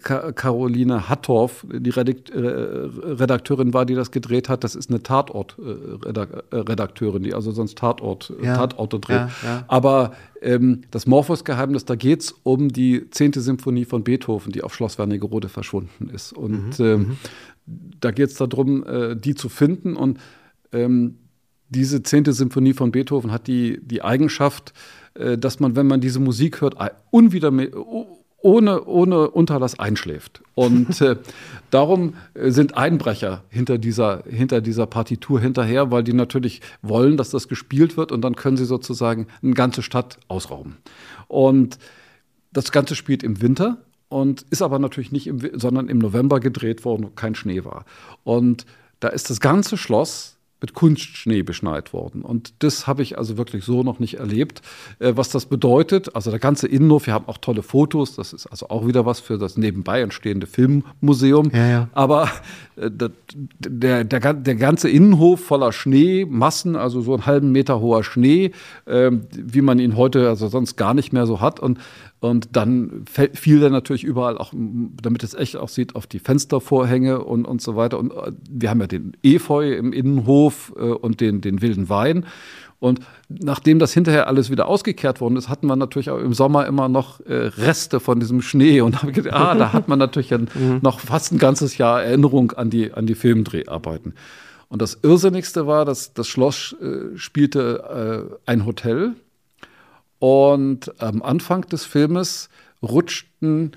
Caroline Hattorf die Redakteurin war, die das gedreht hat. Das ist eine Tatort-Redakteurin, die also sonst Tatort, ja. Tatorte dreht. Ja, ja. Aber ähm, das Morpheus-Geheimnis, da geht es um die zehnte Symphonie von Beethoven, die auf Schloss Wernigerode verschwunden ist. Und mhm. ähm, mhm. da geht es darum, äh, die zu finden. Und ähm, diese zehnte Symphonie von Beethoven hat die, die Eigenschaft, äh, dass man, wenn man diese Musik hört, unwiedermäßig ohne, ohne Unterlass einschläft. Und äh, darum äh, sind Einbrecher hinter dieser, hinter dieser Partitur hinterher, weil die natürlich wollen, dass das gespielt wird und dann können sie sozusagen eine ganze Stadt ausrauben. Und das Ganze spielt im Winter und ist aber natürlich nicht im, sondern im November gedreht worden, wo kein Schnee war. Und da ist das ganze Schloss mit Kunstschnee beschneit worden. Und das habe ich also wirklich so noch nicht erlebt, äh, was das bedeutet. Also der ganze Innenhof, wir haben auch tolle Fotos, das ist also auch wieder was für das nebenbei entstehende Filmmuseum. Ja, ja. Aber der, der, der ganze Innenhof voller Schnee, Massen, also so einen halben Meter hoher Schnee, äh, wie man ihn heute also sonst gar nicht mehr so hat. Und und dann fiel der natürlich überall auch, damit es echt aussieht, auf die Fenstervorhänge und, und so weiter. Und äh, wir haben ja den Efeu im Innenhof äh, und den, den wilden Wein. Und nachdem das hinterher alles wieder ausgekehrt worden ist, hatten wir natürlich auch im Sommer immer noch äh, Reste von diesem Schnee. Und da, gedacht, ah, da hat man natürlich ein, mhm. noch fast ein ganzes Jahr Erinnerung an die, an die Filmdreharbeiten. Und das Irrsinnigste war, dass das Schloss äh, spielte äh, ein Hotel und am Anfang des Filmes rutschten,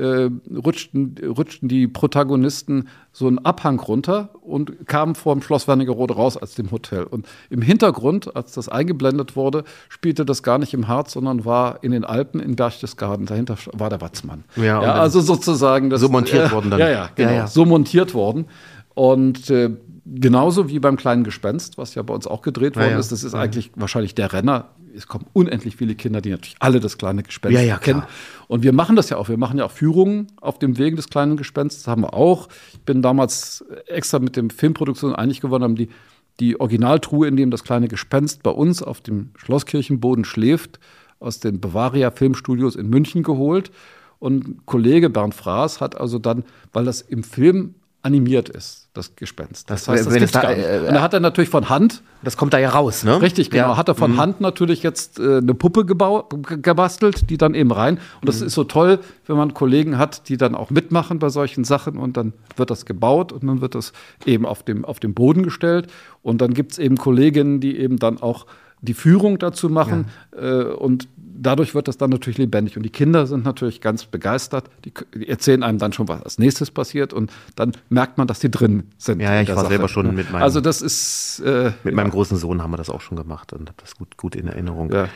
äh, rutschten, rutschten die Protagonisten so einen Abhang runter und kamen vor dem Schloss Wernigerode raus als dem Hotel. Und im Hintergrund, als das eingeblendet wurde, spielte das gar nicht im Harz, sondern war in den Alpen in Berchtesgaden. Dahinter war der Watzmann. Ja, ja also sozusagen das, so montiert äh, worden dann. Ja, ja, genau, ja, ja. so montiert worden. Und äh, genauso wie beim kleinen Gespenst, was ja bei uns auch gedreht worden ja. ist. Das ist eigentlich wahrscheinlich der Renner. Es kommen unendlich viele Kinder, die natürlich alle das kleine Gespenst Ja, ja, kennen. Und wir machen das ja auch. Wir machen ja auch Führungen auf dem Wegen des kleinen Gespensts. Das haben wir auch. Ich bin damals extra mit dem Filmproduktion einig geworden, haben die, die Originaltruhe, in dem das kleine Gespenst bei uns auf dem Schlosskirchenboden schläft, aus den Bavaria Filmstudios in München geholt. Und ein Kollege Bernd Fraß hat also dann, weil das im Film animiert ist, das Gespenst. Das- Das, heißt, das gibt's da, gar nicht. äh, Und da hat er natürlich von Hand Das kommt da ja raus, ne? Richtig, genau. Ja. Hat er von Hand natürlich jetzt äh, eine Puppe gebastelt, die dann eben rein. Und das ist so toll, wenn man Kollegen hat, die dann auch mitmachen bei solchen Sachen und dann wird das gebaut und dann wird das eben auf dem, auf dem Boden gestellt. Und dann gibt es eben Kolleginnen, die eben dann auch die Führung dazu machen äh, und dadurch wird das dann natürlich lebendig. Und die Kinder sind natürlich ganz begeistert. Die, erzählen einem dann schon, was als nächstes passiert und dann merkt man, dass die drin sind. Ja, ja, ich war Sache, selber schon mit meinem- Also das ist äh, Mit meinem großen Sohn haben wir das auch schon gemacht und habe das gut, gut in Erinnerung. Ja.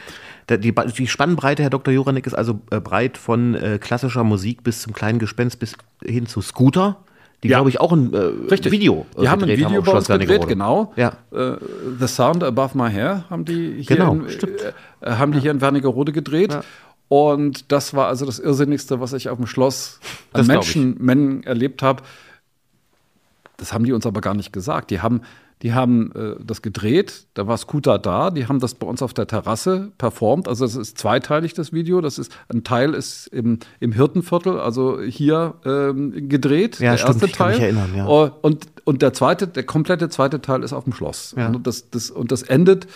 Die, die Spannbreite, Herr Dr. Joranek, ist also äh, breit von äh, klassischer Musik bis zum kleinen Gespenst bis hin zu Scooter, die, Ja. glaube ich, auch ein äh. Video äh, Die haben ein Video auf bei uns gedreht, genau. Ja. Äh, The Sound Above My Hair haben die hier, Genau, in, stimmt. Äh, haben die hier in Wernigerode gedreht. Und das war also das Irrsinnigste, was ich auf dem Schloss an Das ich. Menschenmengen erlebt habe. Das haben die uns aber gar nicht gesagt. Die haben, die haben äh, das gedreht, da war Scooter da, die haben das bei uns auf der Terrasse performt. Also es ist zweiteilig, das Video. Das ist, ein Teil ist im, im Hirtenviertel, also hier ähm, gedreht, Ja, der stimmt, erste ich kann Teil. mich erinnern, ja. Oh, Und, und der zweite, der komplette zweite Teil ist auf dem Schloss. Ja. Und, das, das, und das endet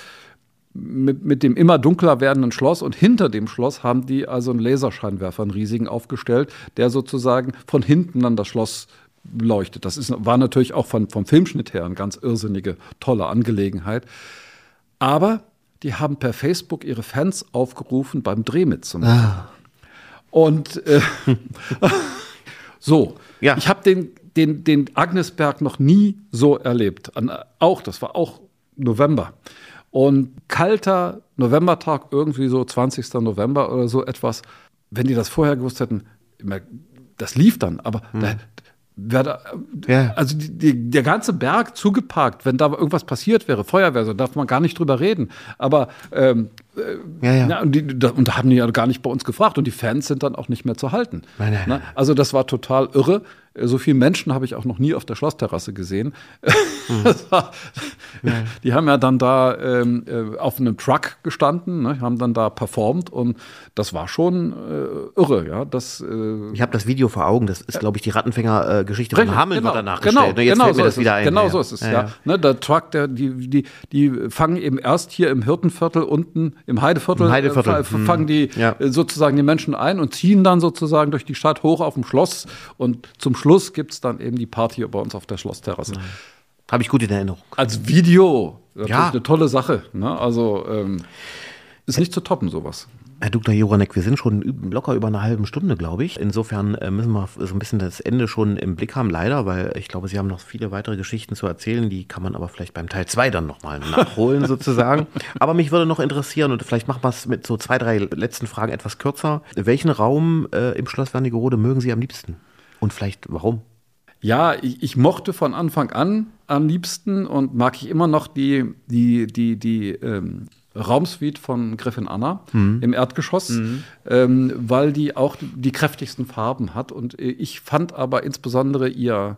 mit, mit dem immer dunkler werdenden Schloss und hinter dem Schloss haben die also einen Laserscheinwerfer, einen riesigen aufgestellt, der sozusagen von hinten dann das Schloss leuchtet. Das ist, war natürlich auch von, vom Filmschnitt her eine ganz irrsinnige, tolle Angelegenheit. Aber die haben per Facebook ihre Fans aufgerufen, beim Dreh mitzumachen. Und äh, so, Ja. ich habe den, den, den Agnesberg noch nie so erlebt. An, auch, das war auch November. Und kalter Novembertag, irgendwie so 20. November oder so etwas. Wenn die das vorher gewusst hätten, das lief dann, aber da, wär da, Ja. also die, die, der ganze Berg zugeparkt, wenn da irgendwas passiert wäre, Feuerwehr, so darf man gar nicht drüber reden. Aber ähm, Ja, ja. ja, und, die, da, und da haben die ja gar nicht bei uns gefragt und die Fans sind dann auch nicht mehr zu halten. Nein, nein, Ne? nein. Also das war total irre. So viele Menschen habe ich auch noch nie auf der Schlossterrasse gesehen. Mhm. War, Die haben ja dann da ähm, äh, auf einem Truck gestanden, ne, haben dann da performt und das war schon äh, irre. Ja, das, äh, Ich habe das Video vor Augen, das ist, glaube ich, die Rattenfänger-Geschichte von Hameln wird danach genau, gestellt. ne? Jetzt genau fällt mir so das ist wieder es. ein. Genau Ja, so ist es, Ja, ja. Ne, der Truck, der, die, die, die fangen eben erst hier im Hirtenviertel unten, im Heideviertel, Im Heideviertel, äh, f- fangen die äh, sozusagen die Menschen ein und ziehen dann sozusagen durch die Stadt hoch auf dem Schloss und zum Schluss gibt es dann eben die Party bei uns auf der Schlossterrasse. Habe ich gut in Erinnerung. Als Video, natürlich Ja. eine tolle Sache. Ne? Also ähm, ist nicht zu toppen, sowas. Herr Dr. Joranek, wir sind schon locker über eine halbe Stunde, glaube ich. Insofern äh, müssen wir so ein bisschen das Ende schon im Blick haben, leider, weil ich glaube, Sie haben noch viele weitere Geschichten zu erzählen. Die kann man aber vielleicht beim Teil 2 dann nochmal nachholen, sozusagen. Aber mich würde noch interessieren, und vielleicht machen wir es mit so zwei, drei letzten Fragen etwas kürzer. Welchen Raum äh, im Schloss Wernigerode mögen Sie am liebsten? Und vielleicht warum? Ja, ich, ich mochte von Anfang an am liebsten und mag ich immer noch die, die, die, die ähm, Raumsuite von Gräfin Anna im Erdgeschoss, ähm, weil die auch die kräftigsten Farben hat. Und äh, ich fand aber insbesondere ihr,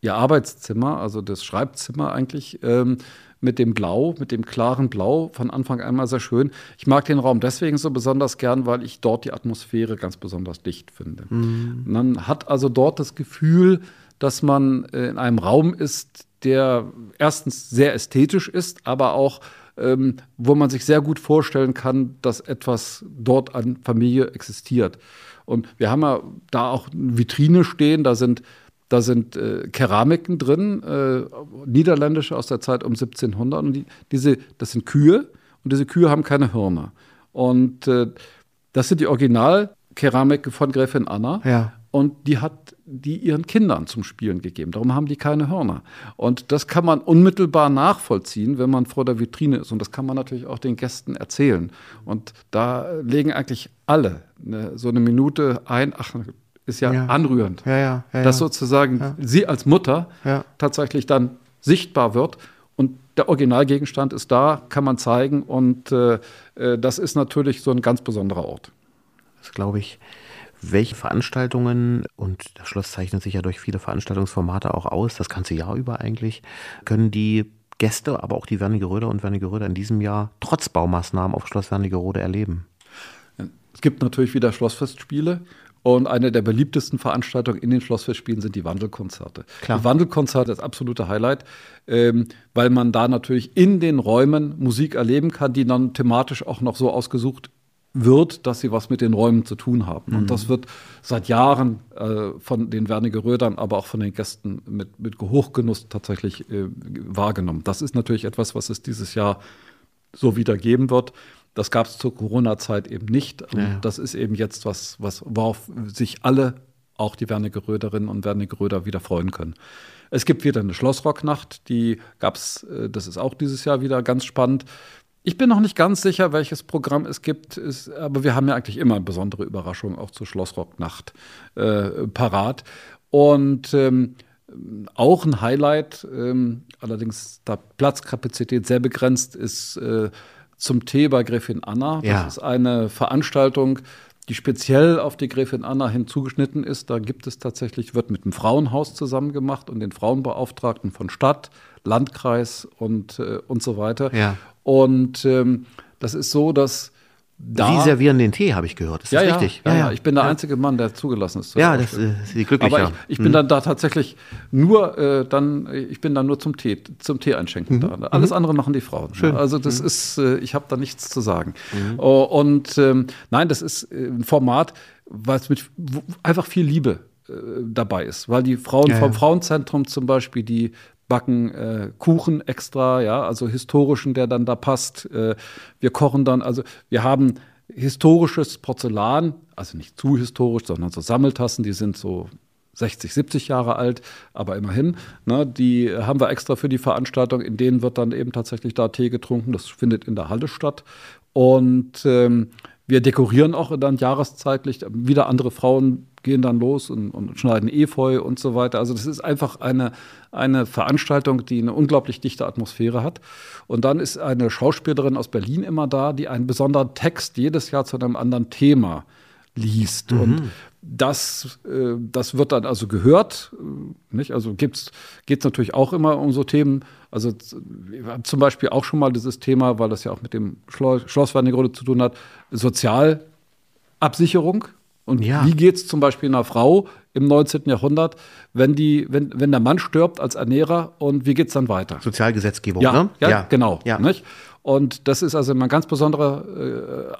ihr Arbeitszimmer, also das Schreibzimmer eigentlich, ähm, mit dem Blau, mit dem klaren Blau von Anfang an mal sehr schön. Ich mag den Raum deswegen so besonders gern, weil ich dort die Atmosphäre ganz besonders dicht finde. Man hat also dort das Gefühl, dass man äh, in einem Raum ist, der erstens sehr ästhetisch ist, aber auch ähm, wo man sich sehr gut vorstellen kann, dass etwas dort an Familie existiert. Und wir haben ja da auch eine Vitrine stehen, da sind da sind äh, Keramiken drin, äh, niederländische aus der Zeit um 1700. Und die, diese, das sind Kühe und diese Kühe haben keine Hörner. Und äh, das sind die Originalkeramiken von Gräfin Anna. Ja. Und die hat die ihren Kindern zum Spielen gegeben. Darum haben die keine Hörner. Und das kann man unmittelbar nachvollziehen, wenn man vor der Vitrine ist. Und das kann man natürlich auch den Gästen erzählen. Und da legen eigentlich alle eine, so eine Minute ein. Ach, ist ja, Ja. anrührend Ja, ja, ja, dass ja. sozusagen sie als Mutter Ja. tatsächlich dann sichtbar wird. Und der Originalgegenstand ist da, kann man zeigen. Und äh, äh das ist natürlich so ein ganz besonderer Ort. Das glaube ich. Welche Veranstaltungen, und das Schloss zeichnet sich ja durch viele Veranstaltungsformate auch aus, das ganze Jahr über eigentlich, können die Gäste, aber auch die Wernigeröder und Wernigeröder in diesem Jahr trotz Baumaßnahmen auf Schloss Wernigerode erleben? Es gibt natürlich wieder Schlossfestspiele. Und eine der beliebtesten Veranstaltungen in den Schlossfestspielen sind die Wandelkonzerte. Klar. Die Wandelkonzerte ist absolute Highlight, ähm, weil man da natürlich in den Räumen Musik erleben kann, die dann thematisch auch noch so ausgesucht wird, dass sie was mit den Räumen zu tun haben. Mhm. Und das wird seit Jahren äh, von den Wernigerödern, aber auch von den Gästen mit, mit Hochgenuss tatsächlich äh, wahrgenommen. Das ist natürlich etwas, was es dieses Jahr so wieder geben wird. Das gab es zur Corona-Zeit eben nicht. Und ja. das ist eben jetzt was, was, worauf sich alle, auch die Wernigeröderinnen und Wernigeröder, wieder freuen können. Es gibt wieder eine Schlossrocknacht, die gab es, äh, das ist auch dieses Jahr wieder ganz spannend. Ich bin noch nicht ganz sicher, welches Programm es gibt, ist, aber wir haben ja eigentlich immer besondere Überraschungen auch zur Schlossrocknacht äh, parat. Und ähm, auch ein Highlight, ähm, allerdings da Platzkapazität sehr begrenzt ist, äh, zum Tee bei Gräfin Anna. Das ja. ist eine Veranstaltung, die speziell auf die Gräfin Anna hinzugeschnitten ist. Da gibt es tatsächlich, wird mit dem Frauenhaus zusammen gemacht und den Frauenbeauftragten von Stadt, Landkreis und, äh, und so weiter. Ja. Und ähm, das ist so, dass da, Sie servieren den Tee, habe ich gehört. Ist das ja, richtig? Ja, ja, ja, ich bin der einzige Mann, der zugelassen ist. Ja, das äh, ist die glücklich. Aber ich, ich bin hm. dann da tatsächlich nur äh, dann, ich bin dann nur zum Tee, zum Tee einschenken mhm. da. Alles mhm. andere machen die Frauen. Schön. Also das mhm. ist, äh, ich habe da nichts zu sagen. Mhm. Oh, und ähm, nein, das ist äh, ein Format, weil es mit einfach viel Liebe äh, dabei ist, weil die Frauen ja, vom Frauenzentrum zum Beispiel, die backen äh, Kuchen extra, ja, also historischen, der dann da passt. Äh, wir kochen dann, also wir haben historisches Porzellan, also nicht zu historisch, sondern so Sammeltassen, die sind so 60, 70 Jahre alt, aber immerhin. Ne, die haben wir extra für die Veranstaltung, in denen wird dann eben tatsächlich da Tee getrunken. Das findet in der Halle statt. Und ähm, wir dekorieren auch dann jahreszeitlich. Wieder andere Frauen gehen dann los und, und, schneiden Efeu und so weiter. Also das ist einfach eine, eine Veranstaltung, die eine unglaublich dichte Atmosphäre hat. Und dann ist eine Schauspielerin aus Berlin immer da, die einen besonderen Text jedes Jahr zu einem anderen Thema liest. Mhm. Und das, äh, das wird dann also gehört. Äh, nicht? Also geht es natürlich auch immer um so Themen. Also wir haben zum Beispiel auch schon mal dieses Thema, weil das ja auch mit dem Schloss, Schloss Wernigerode zu tun hat, Sozialabsicherung. Und ja. wie geht es zum Beispiel einer Frau im 19. Jahrhundert, wenn, die, wenn, wenn der Mann stirbt als Ernährer und wie geht es dann weiter? Sozialgesetzgebung, ja, ne? Ja, ja. genau. Ja. Nicht? Und das ist also immer ein ganz besonderer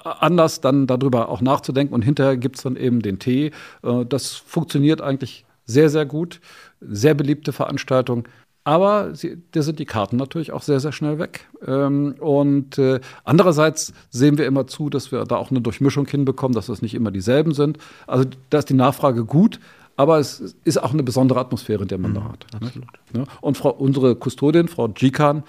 äh, Anlass, dann darüber auch nachzudenken. Und hinterher gibt es dann eben den Tee. Äh, das funktioniert eigentlich sehr, sehr gut. Sehr beliebte Veranstaltung. Aber sie, da sind die Karten natürlich auch sehr, sehr schnell weg. Ähm, und äh, andererseits sehen wir immer zu, dass wir da auch eine Durchmischung hinbekommen, dass es nicht immer dieselben sind. Also da ist die Nachfrage gut, aber es ist auch eine besondere Atmosphäre, in der man mhm, da hat. Ne? Absolut. Ne? Und Frau, unsere Kustodin, Frau Gikan,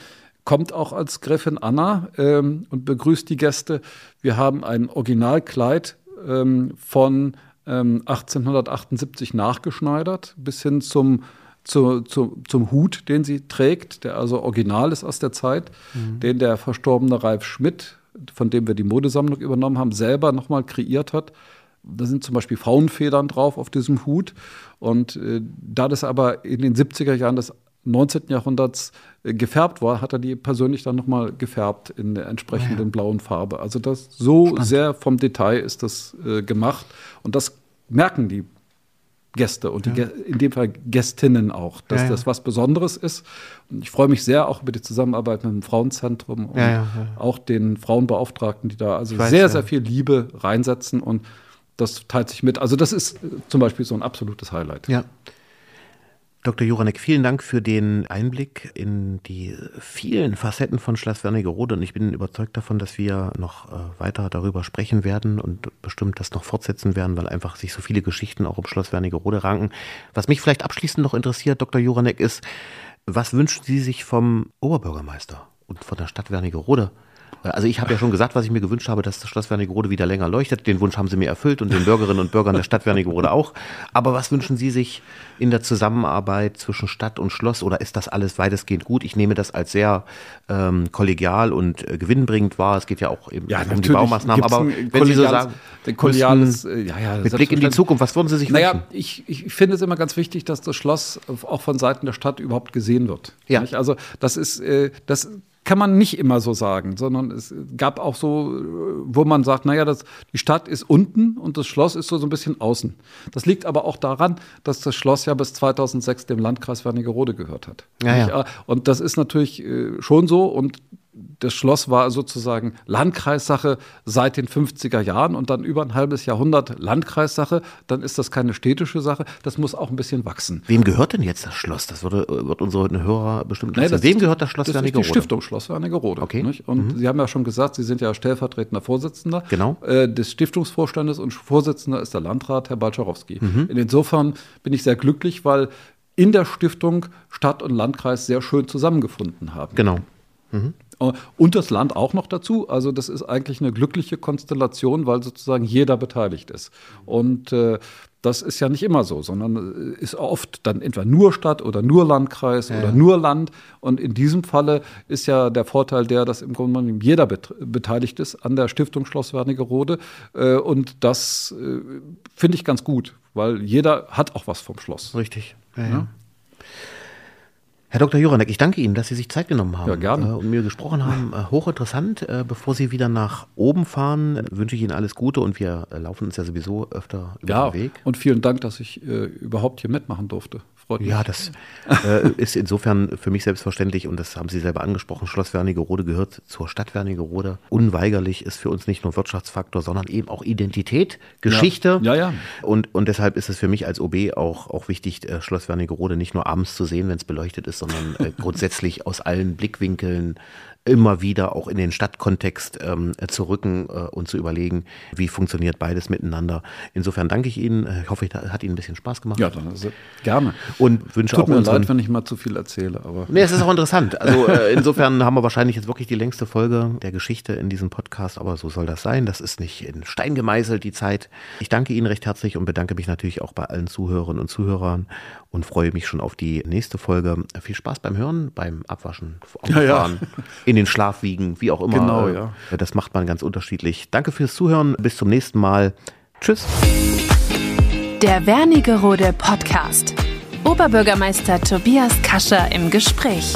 kommt auch als Gräfin Anna ähm, und begrüßt die Gäste. Wir haben ein Originalkleid ähm, von 1878 ähm, nachgeschneidert bis hin zum zu, zu, zum Hut, den sie trägt, der also original ist aus der Zeit, mhm. den der verstorbene Ralf Schmidt, von dem wir die Modesammlung übernommen haben, selber nochmal kreiert hat. Da sind zum Beispiel Frauenfedern drauf auf diesem Hut. Und äh, da das aber in den 70er Jahren des 19. Jahrhunderts äh, gefärbt war, hat er die persönlich dann nochmal gefärbt in der entsprechenden ja. blauen Farbe. Also das so Spannend. sehr vom Detail ist das äh, gemacht. Und das merken die Gäste und ja. die, in dem Fall Gästinnen auch, dass ja, ja. das was Besonderes ist. Und ich freue mich sehr auch über die Zusammenarbeit mit dem Frauenzentrum und auch den Frauenbeauftragten, die da also weiß, sehr, sehr viel Liebe reinsetzen und das teilt sich mit. Also das ist zum Beispiel so ein absolutes Highlight. Ja. Dr. Juranek, vielen Dank für den Einblick in die vielen Facetten von Schloss Wernigerode und ich bin überzeugt davon, dass wir noch äh, weiter darüber sprechen werden und bestimmt das noch fortsetzen werden, weil einfach sich so viele Geschichten auch um Schloss Wernigerode ranken. Was mich vielleicht abschließend noch interessiert, Dr. Juranek, ist, was wünschen Sie sich vom Oberbürgermeister und von der Stadt Wernigerode Also ich habe ja schon gesagt, was ich mir gewünscht habe, dass das Schloss Wernigerode wieder länger leuchtet. Den Wunsch haben Sie mir erfüllt und den Bürgerinnen und Bürgern der Stadt Wernigerode auch. Aber was wünschen Sie sich in der Zusammenarbeit zwischen Stadt und Schloss oder ist das alles weitestgehend gut? Ich nehme das als sehr ähm, kollegial und äh, gewinnbringend wahr. Es geht ja auch eben Ja, um die Baumaßnahmen. Aber wenn Sie so sagen, kollegiales, müssen äh, ja, ja, mit Blick in die. Zukunft, was würden Sie sich Naja, wünschen? ich, ich finde es immer ganz wichtig, dass das Schloss auch von Seiten der Stadt überhaupt gesehen wird. Ja. Nicht? Also das ist, äh, das kann man nicht immer so sagen, sondern es gab auch so, wo man sagt, naja, das, die Stadt ist unten und das Schloss ist so, so ein bisschen außen. Das liegt aber auch daran, dass das Schloss ja bis 2006 dem Landkreis Wernigerode gehört hat. Ja, ja. Und das ist natürlich äh, schon so und das Schloss war sozusagen Landkreissache seit den 50er Jahren und dann über ein halbes Jahrhundert Landkreissache. Dann ist das keine städtische Sache. Das muss auch ein bisschen wachsen. Wem gehört denn jetzt das Schloss? Das würde, wird unsere Hörer bestimmt das Wem gehört das Schloss Das ist die Wernigerode? Stiftung Schloss Wernigerode. Okay. Mhm. Nicht? Und Sie haben ja schon gesagt, Sie sind ja stellvertretender Vorsitzender Genau. äh, des Stiftungsvorstandes und Vorsitzender ist der Landrat, Herr Balczarowski. Mhm. Insofern bin ich sehr glücklich, weil in der Stiftung Stadt und Landkreis sehr schön zusammengefunden haben. Genau. Äh, Und das Land auch noch dazu. Also das ist eigentlich eine glückliche Konstellation, weil sozusagen jeder beteiligt ist. Und äh, das ist ja nicht immer so, sondern äh, ist oft dann entweder nur Stadt oder nur Landkreis oder nur Land. Und in diesem Falle ist ja der Vorteil der, dass im Grunde genommen jeder bet beteiligt ist an der Stiftung Schloss Wernigerode. Äh, und das äh, finde ich ganz gut, weil jeder hat auch was vom Schloss. Richtig. Ja, ja. Herr Dr. Juranek, ich danke Ihnen, dass Sie sich Zeit genommen haben Ja, gerne. äh, und mir gesprochen haben. Äh, hochinteressant. Äh, bevor Sie wieder nach oben fahren, wünsche ich Ihnen alles Gute und wir laufen uns ja sowieso öfter über Ja, den Weg. und vielen Dank, dass ich äh, überhaupt hier mitmachen durfte. Freut mich. Ja, das äh, ist insofern für mich selbstverständlich und das haben Sie selber angesprochen. Schloss Wernigerode gehört zur Stadt Wernigerode. Unweigerlich ist für uns nicht nur Wirtschaftsfaktor, sondern eben auch Identität, Geschichte. Ja, ja. Und, und deshalb ist es für mich als OB auch, auch wichtig, äh, Schloss Wernigerode nicht nur abends zu sehen, wenn es beleuchtet ist, sondern äh, grundsätzlich aus allen Blickwinkeln immer wieder auch in den Stadtkontext ähm, äh, zu rücken äh, und zu überlegen, wie funktioniert beides miteinander. Insofern danke ich Ihnen. Äh, Ich hoffe, es hat Ihnen ein bisschen Spaß gemacht. Ja, dann also, gerne. Und wünsche Tut auch mir leid, wenn ich mal zu viel erzähle, aber Nee, es ist auch interessant. Also äh, insofern haben wir wahrscheinlich jetzt wirklich die längste Folge der Geschichte in diesem Podcast, aber so soll das sein. Das ist nicht in Stein gemeißelt, die Zeit. Ich danke Ihnen recht herzlich und bedanke mich natürlich auch bei allen Zuhörerinnen und Zuhörern und freue mich schon auf die nächste Folge. Viel Spaß beim Hören, beim Abwaschen, Ja, ja. Autofahren, in den Schlaf wiegen, wie auch immer. Genau, Äh, ja. Das macht man ganz unterschiedlich. Danke fürs Zuhören. Bis zum nächsten Mal. Tschüss. Der Wernigerode Podcast. Oberbürgermeister Tobias Kascher im Gespräch.